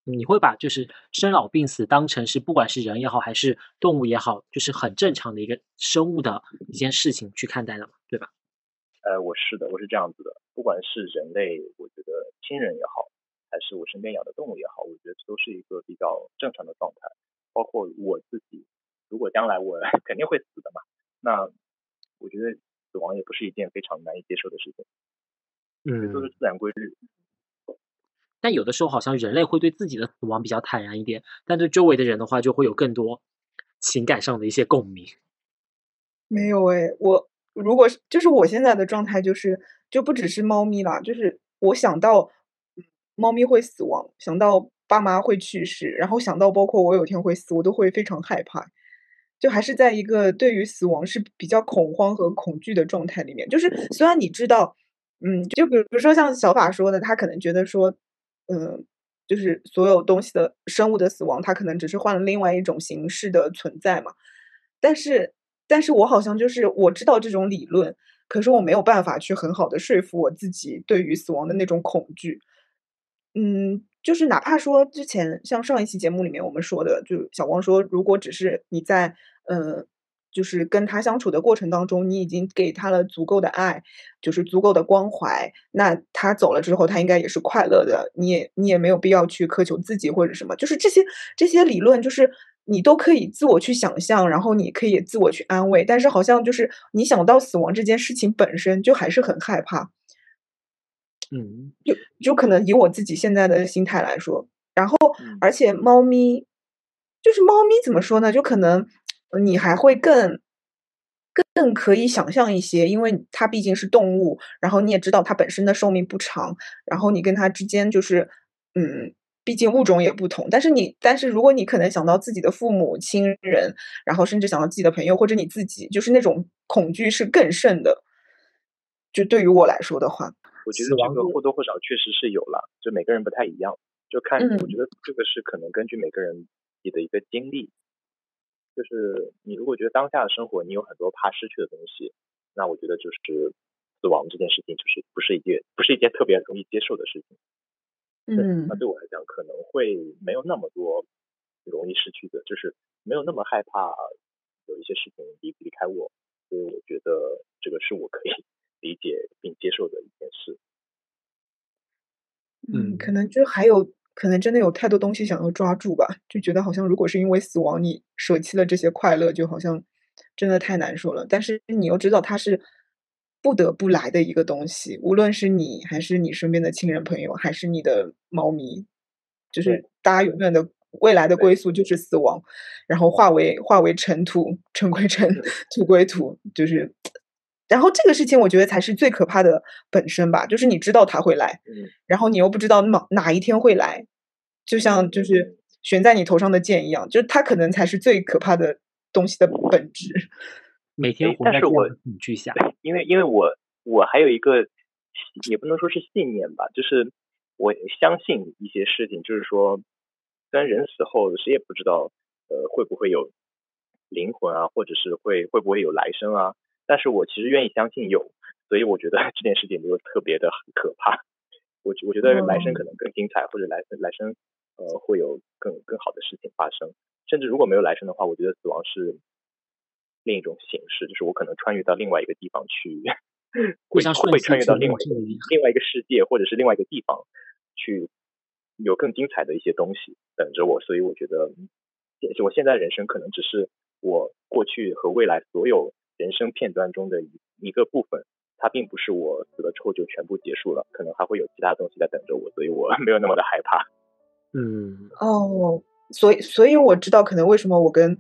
你会把就是生老病死当成是不管是人也好，还是动物也好，就是很正常的一个生物的一件事情去看待的嘛，对吧？呃，我是的，我是这样子的。不管是人类，我觉得亲人也好，还是我身边养的动物也好，我觉得都是一个比较正常的状态。包括我自己，如果将来我 肯定会死的嘛，那我觉得死亡也不是一件非常难以接受的事情。嗯，都是自然规律。但有的时候，好像人类会对自己的死亡比较坦然一点，但对周围的人的话，就会有更多情感上的一些共鸣。没有哎，我。如果是就是我现在的状态，就是就不只是猫咪啦，就是我想到猫咪会死亡，想到爸妈会去世，然后想到包括我有天会死，我都会非常害怕。就还是在一个对于死亡是比较恐慌和恐惧的状态里面。就是虽然你知道，嗯，就比如说像小法说的，他可能觉得说，嗯，就是所有东西的生物的死亡，它可能只是换了另外一种形式的存在嘛，但是。但是我好像就是我知道这种理论，可是我没有办法去很好的说服我自己对于死亡的那种恐惧。嗯，就是哪怕说之前像上一期节目里面我们说的，就小光说，如果只是你在呃，就是跟他相处的过程当中，你已经给他了足够的爱，就是足够的关怀，那他走了之后，他应该也是快乐的。你也你也没有必要去苛求自己或者什么，就是这些这些理论就是。你都可以自我去想象，然后你可以自我去安慰，但是好像就是你想到死亡这件事情本身就还是很害怕。嗯，就就可能以我自己现在的心态来说，然后嗯而且猫咪就是猫咪怎么说呢？就可能你还会更更可以想象一些，因为它毕竟是动物，然后你也知道它本身的寿命不长，然后你跟它之间就是嗯。毕竟物种也不同，但是你，但是如果你可能想到自己的父母亲人，然后甚至想到自己的朋友或者你自己，就是那种恐惧是更甚的。就对于我来说的话，我觉得这个或多或少确实是有了，就每个人不太一样，就看嗯我觉得这个是可能根据每个人自己的一个经历，就是你如果觉得当下的生活你有很多怕失去的东西，那我觉得就是死亡这件事情就是不是一件不是一件特别容易接受的事情。嗯那对我来讲可能会没有那么多容易失去的，就是没有那么害怕有一些事情离离开我，所以我觉得这个是我可以 理解并接受的一件事。嗯，嗯可能就还有可能真的有太多东西想要抓住吧，就觉得好像如果是因为死亡你舍弃了这些快乐，就好像真的太难受了。但是你又知道它是不得不来的一个东西，无论是你还是你身边的亲人朋友，还是你的猫咪，就是大家永远的未来的归宿就是死亡，然后化为化为尘土，尘归尘，土归土，就是。然后这个事情，我觉得才是最可怕的本身吧，就是你知道它会来，嗯，然后你又不知道哪哪一天会来，就像就是悬在你头上的剑一样，就是它可能才是最可怕的东西的本质。每天活但是我恐惧下，对，因为因为我我还有一个也不能说是信念吧，就是我相信一些事情，就是说，虽然人死后谁也不知道呃会不会有灵魂啊，或者是会会不会有来生啊，但是我其实愿意相信有，所以我觉得 这件事情就特别的可怕。我觉我觉得来生可能更精彩，或者来来生呃会有更更好的事情发生，甚至如果没有来生的话，我觉得死亡是另一种形式，就是我可能穿越到另外一个地方去，会会穿越到另外一个另外一个世界，或者是另外一个地方去有更精彩的一些东西等着我，所以我觉得现我现在人生可能只是我过去和未来所有人生片段中的一一个部分。它并不是我死了之后就全部结束了，可能还会有其他东西在等着我，所以我没有那么的害怕。嗯，哦，所以所以我知道可能为什么我跟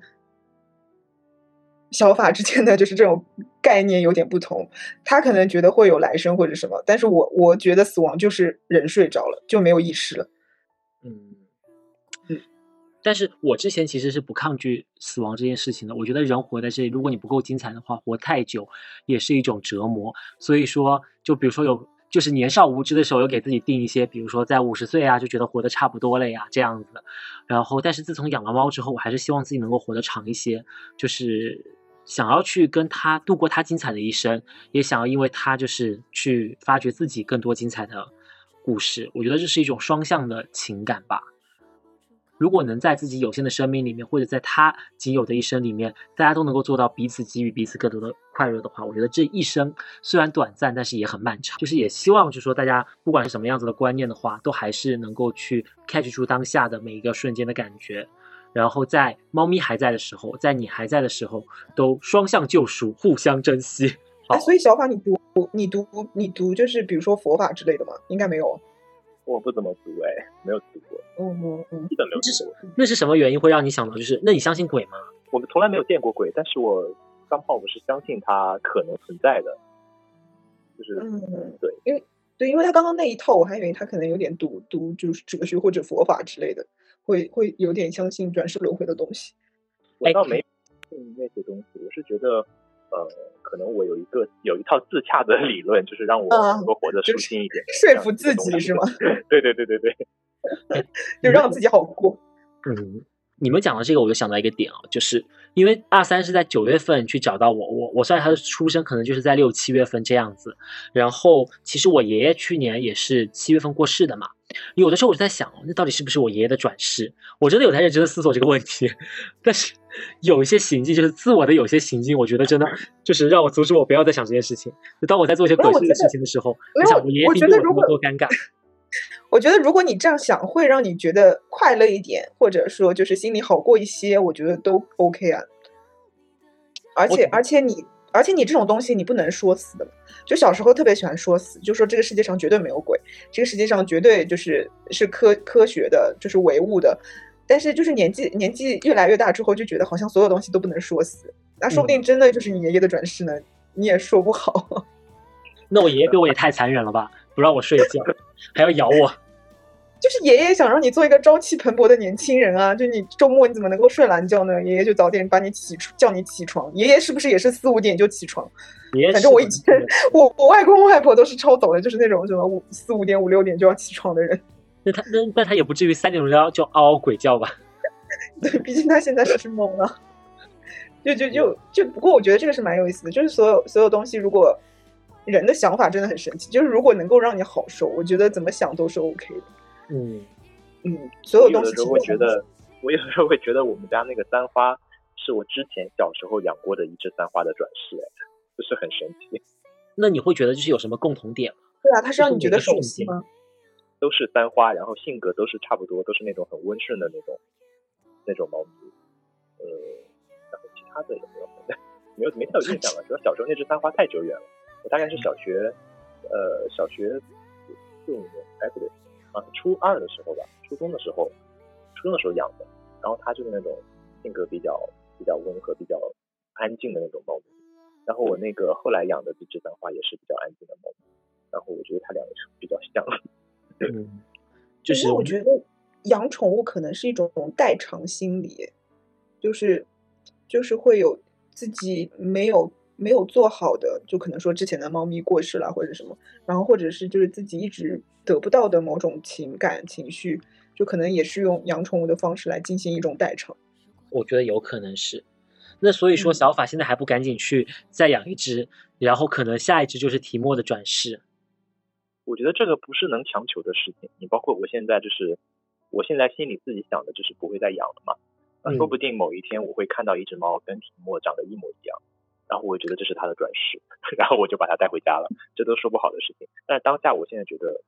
小法之间的就是这种概念有点不同，他可能觉得会有来生或者什么，但是我我觉得死亡就是人睡着了就没有意识了。嗯嗯，但是我之前其实是不抗拒死亡这件事情的。我觉得人活在这里，如果你不够精彩的话，活太久也是一种折磨。所以说，就比如说有，就是年少无知的时候，有给自己定一些，比如说在五十岁啊，就觉得活得差不多了呀，这样子。然后，但是自从养了猫之后，我还是希望自己能够活得长一些，就是想要去跟他度过他精彩的一生，也想要因为他就是去发掘自己更多精彩的故事。我觉得这是一种双向的情感吧。如果能在自己有限的生命里面，或者在他仅有的一生里面，大家都能够做到彼此给予彼此更多的快乐的话，我觉得这一生虽然短暂，但是也很漫长。就是也希望，就是说大家不管是什么样子的观念的话，都还是能够去 catch 住当下的每一个瞬间的感觉，然后在猫咪还在的时候，在你还在的时候，都双向救赎，互相珍惜。哎，所以小法你读你读你读就是比如说佛法之类的吗？应该没有。我不怎么读，哎，没有读过，嗯嗯嗯。基本没有读过。那是什么原因会让你想到，就是那你相信鬼吗？我们从来没有见过鬼，但是我刚好我是相信它可能存在的，就是嗯，对，因为对，因为他刚刚那一套，我还以为他可能有点读读就是哲学或者佛法之类的，会会有点相信转世轮回的东西。我倒没信那些东西，我是觉得，呃，可能我有一个有一套自洽的理论，就是让我啊能够活得舒心一点，说服自己是吗？对对对对对，就让自己好过。嗯，你们讲的这个，我就想到一个点啊，就是因为二三是在九月份去找到我，我我算他的出生可能就是在六七月份这样子。然后其实我爷爷去年也是七月份过世的嘛，有的时候我就在想，那到底是不是我爷爷的转世？我真的有在认真的思索这个问题。但是有一些行径，就是自我的有些行径，我觉得真的就是让我阻止我不要再想这件事情。就当我在做一些鬼事的事情的时候，我想我爷爷我听着我多尴尬。我觉得如果你这样想，会让你觉得快乐一点，或者说就是心里好过一些，我觉得都 OK 啊。而且而且你而且你这种东西你不能说死的，就小时候特别喜欢说死，就说这个世界上绝对没有鬼，这个世界上绝对就是是科科学的，就是唯物的。但是就是年纪年纪越来越大之后，就觉得好像所有东西都不能说死，那说不定真的就是你爷爷的转世呢，你也说不好。那我爷爷对我也太残忍了吧，不让我睡觉，还要咬我。就是爷爷想让你做一个朝气蓬勃的年轻人啊！就你周末你怎么能够睡懒觉呢？爷爷就早点把你起叫你起床。爷爷是不是也是四五点就起床？反正我以前 我我外公外婆都是超早的，就是那种什么五四五点五六点就要起床的人。那他那那他也不至于三点钟要就嗷嗷鬼叫吧？对，毕竟他现在是懵了。就就就就不过我觉得这个是蛮有意思的，就是所有所有东西，如果人的想法真的很神奇，就是如果能够让你好受，我觉得怎么想都是 OK 的。嗯嗯，所有东西。有的时候会觉得，我有的时候会觉得我们家那个三花是我之前小时候养过的一只三花的转世，哎，就是很神奇。那你会觉得就是有什么共同点吗？对啊，它是让你觉得熟悉吗？都是三花，然后性格都是差不多，都是那种很温顺的那种那种猫咪。呃，然后其他的也 没有，没有没太有印象了。主要小时候那只三花太久远了，我大概是小学呃小学四五年，哎不对。啊，初二的时候吧，初中的时候，初中的时候养的，然后它就是那种性格比较比较温和、比较安静的那种猫咪。然后我那个后来养的这只三花也是比较安静的猫。然后我觉得它两个比较像。嗯，就是我觉得养宠物可能是一种代偿心理，就是就是会有自己没有没有做好的，就可能说之前的猫咪过世了或者什么，然后或者是就是自己一直。得不到的某种情感情绪，就可能也是用养宠物的方式来进行一种代偿。我觉得有可能是。那所以说，小法现在还不赶紧去再养一只，然后可能下一只就是提莫的转世。我觉得这个不是能强求的事情。你包括我现在就是，我现在心里自己想的就是不会再养了嘛。那说不定某一天我会看到一只猫跟提莫长得一模一样，然后我觉得这是他的转世，然后我就把他带回家了。这都说不好的事情。但是当下我现在觉得。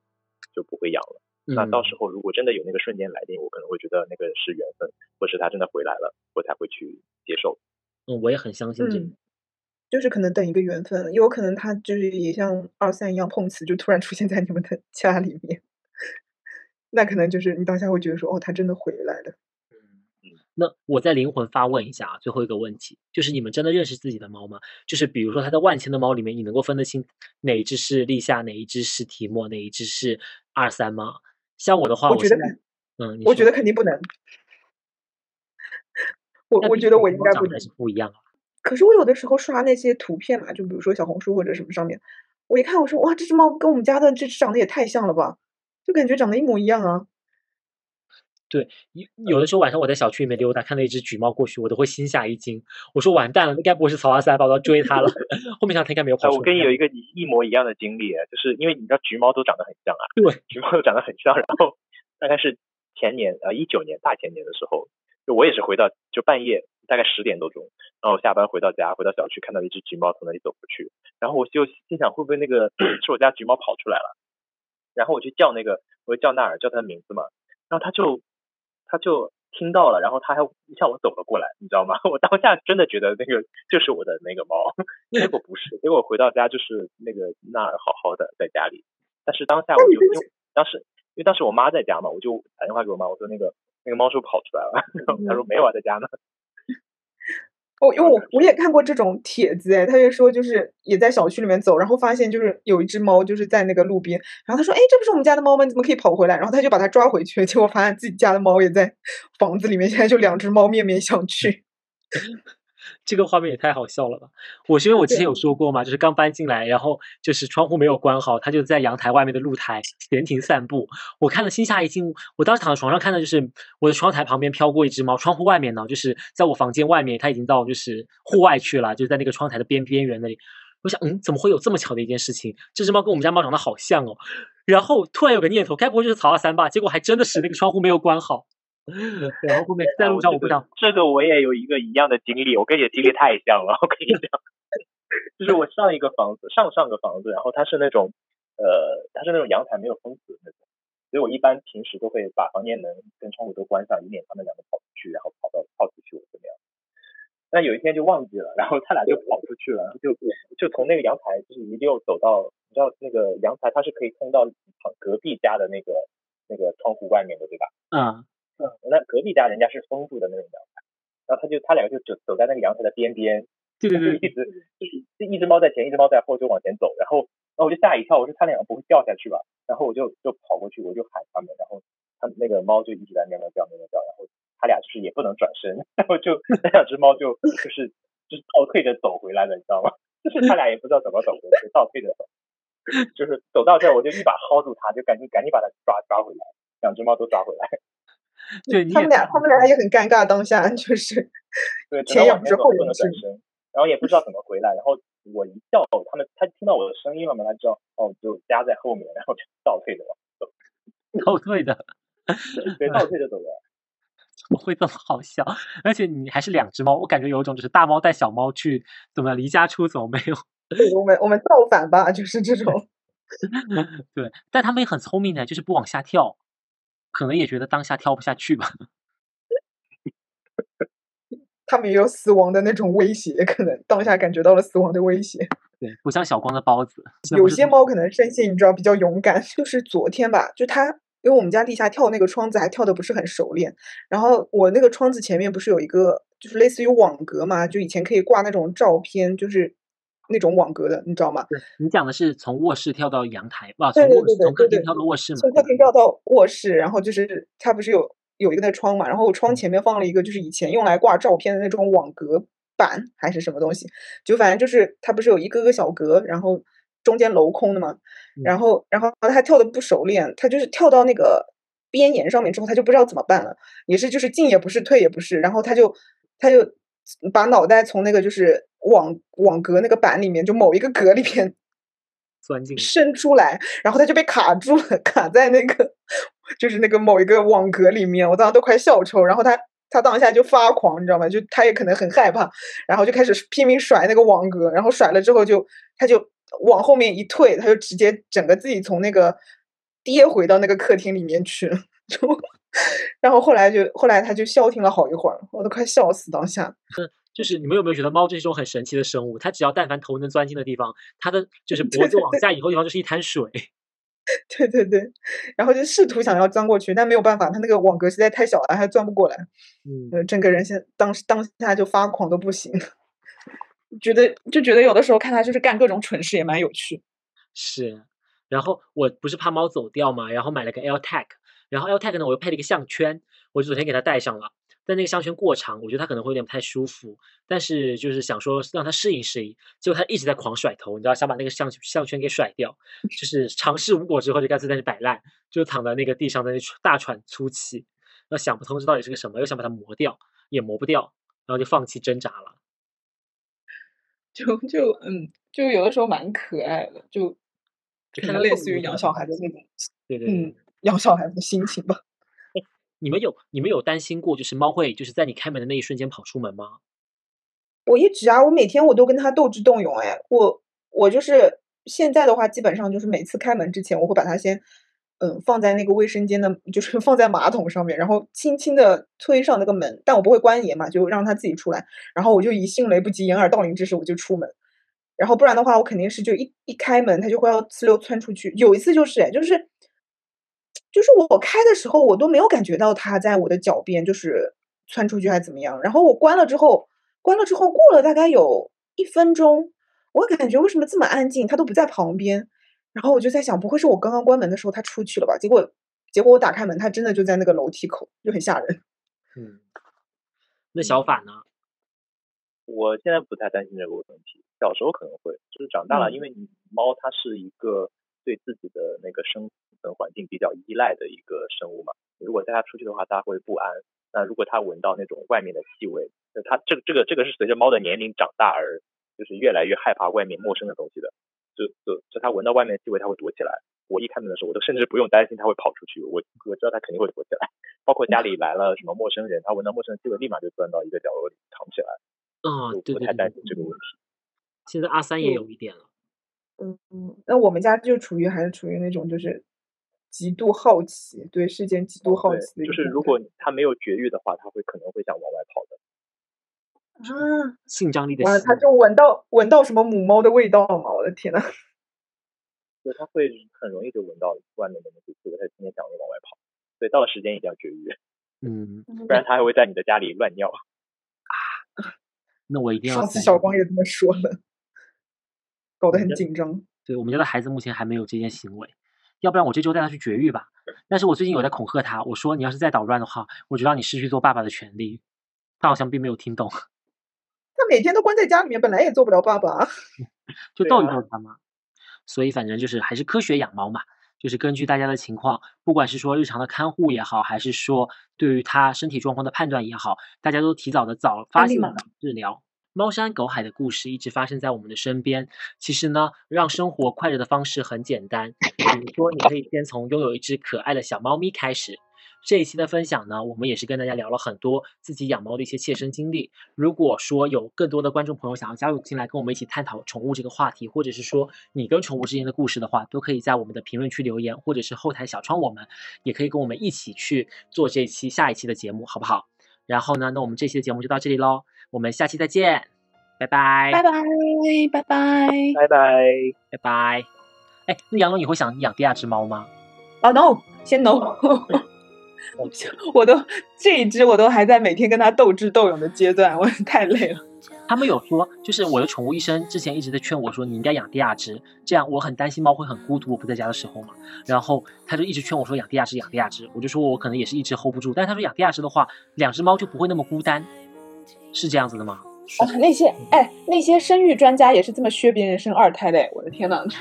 就不会养了。那到时候如果真的有那个瞬间来临，我可能会觉得那个是缘分，或是他真的回来了，我才会去接受。嗯，我也很相信这个，就是可能等一个缘分，有可能他就是也像二三一样碰瓷，就突然出现在你们的家里面。那可能就是你当下会觉得说，哦，他真的回来了。那我在灵魂发问一下啊，最后一个问题就是你们真的认识自己的猫吗？就是比如说它在万千的猫里面，你能够分得清哪一只是立夏，哪一只是提莫，哪一只是二三吗？像我的话，我觉得，嗯，我觉得肯定不能。我我觉得我应该不能是不一样啊。可是我有的时候刷那些图片嘛，就比如说小红书或者什么上面，我一看我说哇，这只猫跟我们家的这只长得也太像了吧，就感觉长得一模一样啊。对，有有的时候晚上我在小区里面溜达，看到一只橘猫过去，我都会心下一惊。我说完蛋了，那该不会是曹阿三吧？我要追它了。后面想它应该没有跑出来。我跟你有一个一模一样的经历，就是因为你知道橘猫都长得很像啊。对，橘猫都长得很像。然后大概是前年呃一九年大前年的时候，就我也是回到就半夜大概十点多钟，然后下班回到家，回到小区看到一只橘猫从那里走过去，然后我就心想会不会那个 是我家橘猫跑出来了？然后我去叫那个，我就叫纳尔，叫它的名字嘛，然后它就。他就听到了，然后他还向我走了过来，你知道吗？我当下真的觉得那个就是我的那个猫，结果不是，结果回到家就是那个那儿好好的在家里，但是当下我就因为当时因为当时我妈在家嘛，我就打电话给我妈，我说那个那个猫是不是跑出来了？她说没有啊，在家呢。我因为我我也看过这种帖子，哎，他就说就是也在小区里面走，然后发现就是有一只猫就是在那个路边，然后他说，哎，这不是我们家的猫吗？你怎么可以跑回来？然后他就把它抓回去，结果发现自己家的猫也在房子里面，现在就两只猫面面相觑。这个画面也太好笑了吧！我是因为我之前有说过嘛，就是刚搬进来，然后就是窗户没有关好，它就在阳台外面的露台闲庭散步。我看了心下一惊，我当时躺在床上看的就是我的窗台旁边飘过一只猫，窗户外面呢，就是在我房间外面，它已经到就是户外去了，就在那个窗台的边边缘那里。我想，嗯，怎么会有这么巧的一件事情？这只猫跟我们家猫长得好像哦。然后突然有个念头，该不会就是曹二三吧？结果还真的是那个窗户没有关好。然后后面在路上，我不想这个我也有一个一样的经历，我跟你的经历太像了。我跟你讲，就是我上一个房子，上上个房子，然后它是那种呃，它是那种阳台没有封死的那种，所以我一般平时都会把房间门跟窗户都关上，以免它们两个跑出去，然后跑到跑出去我怎么样。那有一天就忘记了，然后他俩就跑出去了，就就从那个阳台就是一溜走到，你知道那个阳台它是可以通到隔壁家的那个那个窗户外面的，对吧？嗯嗯，那隔壁家人家是封住的那种阳台，然后他就他两个就走走在那个阳台的边边，对对对，一直就一只猫在前，一只猫在后，就往前走，然后然后我就吓一跳，我说他两个不会掉下去吧？然后我就就跑过去，我就喊他们，然后他那个猫就一直在喵喵叫喵喵叫，然后他俩就是也不能转身，然后就那两只猫就就是就是倒退着走回来了，你知道吗？就是他俩也不知道怎么走回去，倒退着走，就是走到这儿我就一把薅住它，就赶紧赶紧把它抓抓回来，两只猫都抓回来。对，他们俩他们俩也很尴尬，当下 就是对前仰之后不能转身，然后也不知道怎么回来，然后我一叫他们，他听到我的声音了嘛，他知道哦，就夹在后面，然后就倒退着往走，倒退的，对，倒退着走的。怎么会这么好笑？而且你还是两只猫，我感觉有一种就是大猫带小猫去怎么离家出走没有？对，我们我们造反吧，就是这种。对，但他们也很聪明的，就是不往下跳，可能也觉得当下跳不下去吧。他们也有死亡的那种威胁，可能当下感觉到了死亡的威胁。对，不像小光的包子。有些猫可能生性你知道比较勇敢，就是昨天吧，就它因为我们家地下跳那个窗子还跳的不是很熟练，然后我那个窗子前面不是有一个就是类似于网格嘛，就以前可以挂那种照片，就是那种网格的，你知道吗？你讲的是从卧室跳到阳台，哇，从卧对对对对从客厅跳到卧室嘛？从客厅跳到卧室，然后就是它不是有有一个那窗嘛，然后窗前面放了一个就是以前用来挂照片的那种网格板还是什么东西，就反正就是它不是有一个个小格，然后中间镂空的嘛，然后然后他跳的不熟练，他就是跳到那个边沿上面之后，他就不知道怎么办了，也是就是进也不是退也不是，然后他就他就把脑袋从那个就是网网格那个板里面就某一个格里面钻进。伸出来，然后他就被卡住了，卡在那个就是那个某一个网格里面，我当时都快笑抽。然后他他当下就发狂，你知道吗？就他也可能很害怕，然后就开始拼命甩那个网格，然后甩了之后就他就往后面一退，他就直接整个自己从那个跌回到那个客厅里面去了，就 然后后来就后来他就消停了好一会儿，我都快笑死当下。就是你们有没有觉得猫这是一种很神奇的生物？它只要但凡头能钻进的地方，它的就是 脖子往下以后地方就是一滩水。对对对，然后就试图想要钻过去，但没有办法，它那个网格实在太小了，它钻不过来。嗯，呃，整个人现当时当下就发狂的不行，觉得就觉得有的时候看它就是干各种蠢事也蛮有趣。是。然后我不是怕猫走掉嘛，然后买了个 AirTag，然后 AirTag 呢我又配了一个项圈，我就昨天给它戴上了。但那个项圈过长，我觉得他可能会有点不太舒服。但是就是想说让他适应适应，结果它一直在狂甩头，你知道，想把那个项项圈给甩掉。就是尝试无果之后，就干脆在那摆烂，就躺在那个地上，在那大喘粗气。那想不通这到底是个什么，又想把它磨掉，也磨不掉，然后就放弃挣扎了。就就嗯，就有的时候蛮可爱的，就可能类似于养小孩的那种，对对嗯，养小孩的心情吧。你们有你们有担心过，就是猫会就是在你开门的那一瞬间跑出门吗？我一直啊，我每天我都跟它斗智斗勇哎，我我就是现在的话，基本上就是每次开门之前，我会把它先嗯放在那个卫生间的，就是放在马桶上面，然后轻轻的推上那个门，但我不会关严嘛，就让它自己出来，然后我就以迅雷不及掩耳盗铃之势我就出门，然后不然的话，我肯定是就一一开门，它就会要呲溜窜出去。有一次就是哎，就是。就是我开的时候，我都没有感觉到它在我的脚边，就是窜出去还是怎么样。然后我关了之后，关了之后过了大概有一分钟，我感觉为什么这么安静，它都不在旁边。然后我就在想，不会是我刚刚关门的时候它出去了吧？结果结果我打开门，它真的就在那个楼梯口，就很吓人。嗯，那小法呢？我现在不太担心这个问题，小时候可能会，就是长大了，因为你猫它是一个对自己的那个生。依赖的一个生物嘛，如果带它出去的话，它会不安。那如果它闻到那种外面的气味，那它这个这个这个是随着猫的年龄长大而就是越来越害怕外面陌生的东西的。就就就它闻到外面的气味，它会躲起来。我一开门的时候，我都甚至不用担心它会跑出去，我我知道它肯定会躲起来。包括家里来了什么陌生人，它闻到陌生气味，立马就钻到一个角落里藏起来。嗯，对不太担心这个问题。现在阿三也有一点了。嗯嗯，那我们家就处于还是处于那种就是。极度好奇，对事件极度好奇。就是如果它没有绝育的话，它会可能会想往外跑的。啊，性张力的完了，吸引。它就闻到闻到什么母猫的味道吗？我的天呐！就是它会很容易就闻到外面的那些气味，它今天天想着往外跑。所以到了时间一定要绝育，嗯，不然它还会在你的家里乱尿。啊那我一定要上次小光也这么说了，搞得很紧张。对我们家的孩子目前还没有这件行为，要不然我这周带他去绝育吧。但是我最近有在恐吓他，我说你要是再捣乱的话，我就让你失去做爸爸的权利。他好像并没有听懂，他每天都关在家里面，本来也做不了爸爸。就逗一逗他嘛。所以反正就是还是科学养猫嘛，就是根据大家的情况，不管是说日常的看护也好，还是说对于他身体状况的判断也好，大家都提早的早发现、早治疗。猫山狗海的故事一直发生在我们的身边。其实呢，让生活快乐的方式很简单，比如说你可以先从拥有一只可爱的小猫咪开始。这一期的分享呢，我们也是跟大家聊了很多自己养猫的一些切身经历。如果说有更多的观众朋友想要加入进来跟我们一起探讨宠物这个话题，或者是说你跟宠物之间的故事的话，都可以在我们的评论区留言，或者是后台小窗我们，也可以跟我们一起去做这期下一期的节目，好不好？然后呢，那我们这期的节目就到这里喽，我们下期再见，拜拜，拜拜拜拜。拜拜。拜拜。哎，那杨龙，你会想养第二只猫吗？哦、no，先 no。我都这一只我都还在每天跟它斗智斗勇的阶段，我太累了。他们有说，就是我的宠物医生之前一直在劝我说，你应该养第二只，这样我很担心猫会很孤独，我不在家的时候嘛。然后他就一直劝我说养第二只，养第二只。我就说我可能也是一直 hold 不住，但是他说养第二只的话，两只猫就不会那么孤单，是这样子的吗？啊，那些哎，那些生育专家也是这么削别人生二胎的，我的天呐！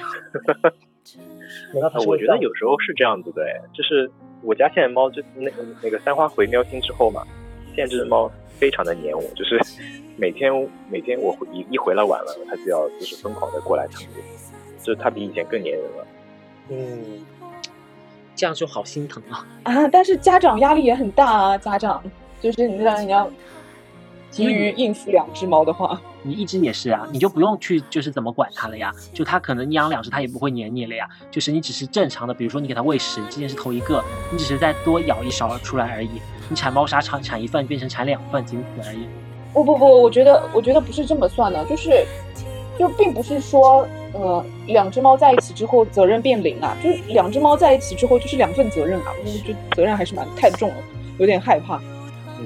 难道他呃我觉得有时候是这样子的，哎，就是我家现在猫就那个那个三花回喵星之后嘛，现在这只猫非常的黏我，就是每天每天我回一一回来晚了，它就要就是疯狂的过来蹭我，就是它比以前更黏人了。嗯，这样就好心疼啊。啊，但是家长压力也很大啊，家长就是你让人家急于应付两只猫的话，你一只也是啊，你就不用去就是怎么管它了呀。就它可能你养两只，它也不会黏你了呀。就是你只是正常的，比如说你给它喂食，这件事头一个，你只是再多舀一勺出来而已。你铲猫砂铲铲一份变成铲两份，仅此而已。不不不，我觉得我觉得不是这么算的，就是就并不是说呃两只猫在一起之后责任变零啊，就是两只猫在一起之后就是两份责任啊，我觉得责任还是蛮太重了，有点害怕。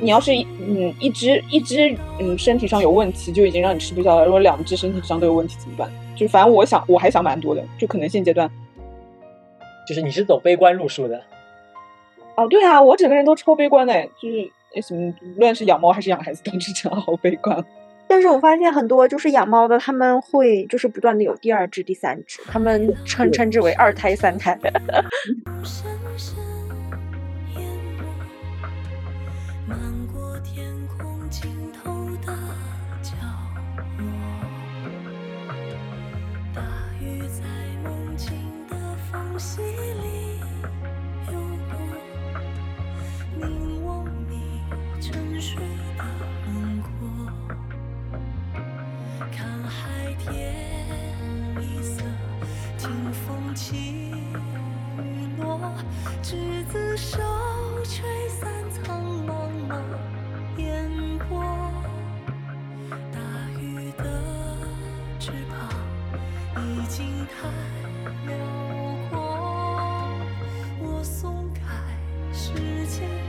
你要是一嗯一只一只嗯身体上有问题，就已经让你吃不消了。如果两只身体上都有问题怎么办？就反正我想我还想蛮多的，就可能现阶段就是你是走悲观路数的。哦，对啊，我整个人都超悲观的，就是什么无论是养猫还是养孩子，都是这样好悲观。但是我发现很多就是养猫的，他们会就是不断的有第二只、第三只，他们称称之为二胎、三胎。雾气里游过，凝望你沉睡的轮廓。看海天一色，听风起雨落。执子手，吹散苍茫茫烟波。大鱼的翅膀已经太辽。松开时间。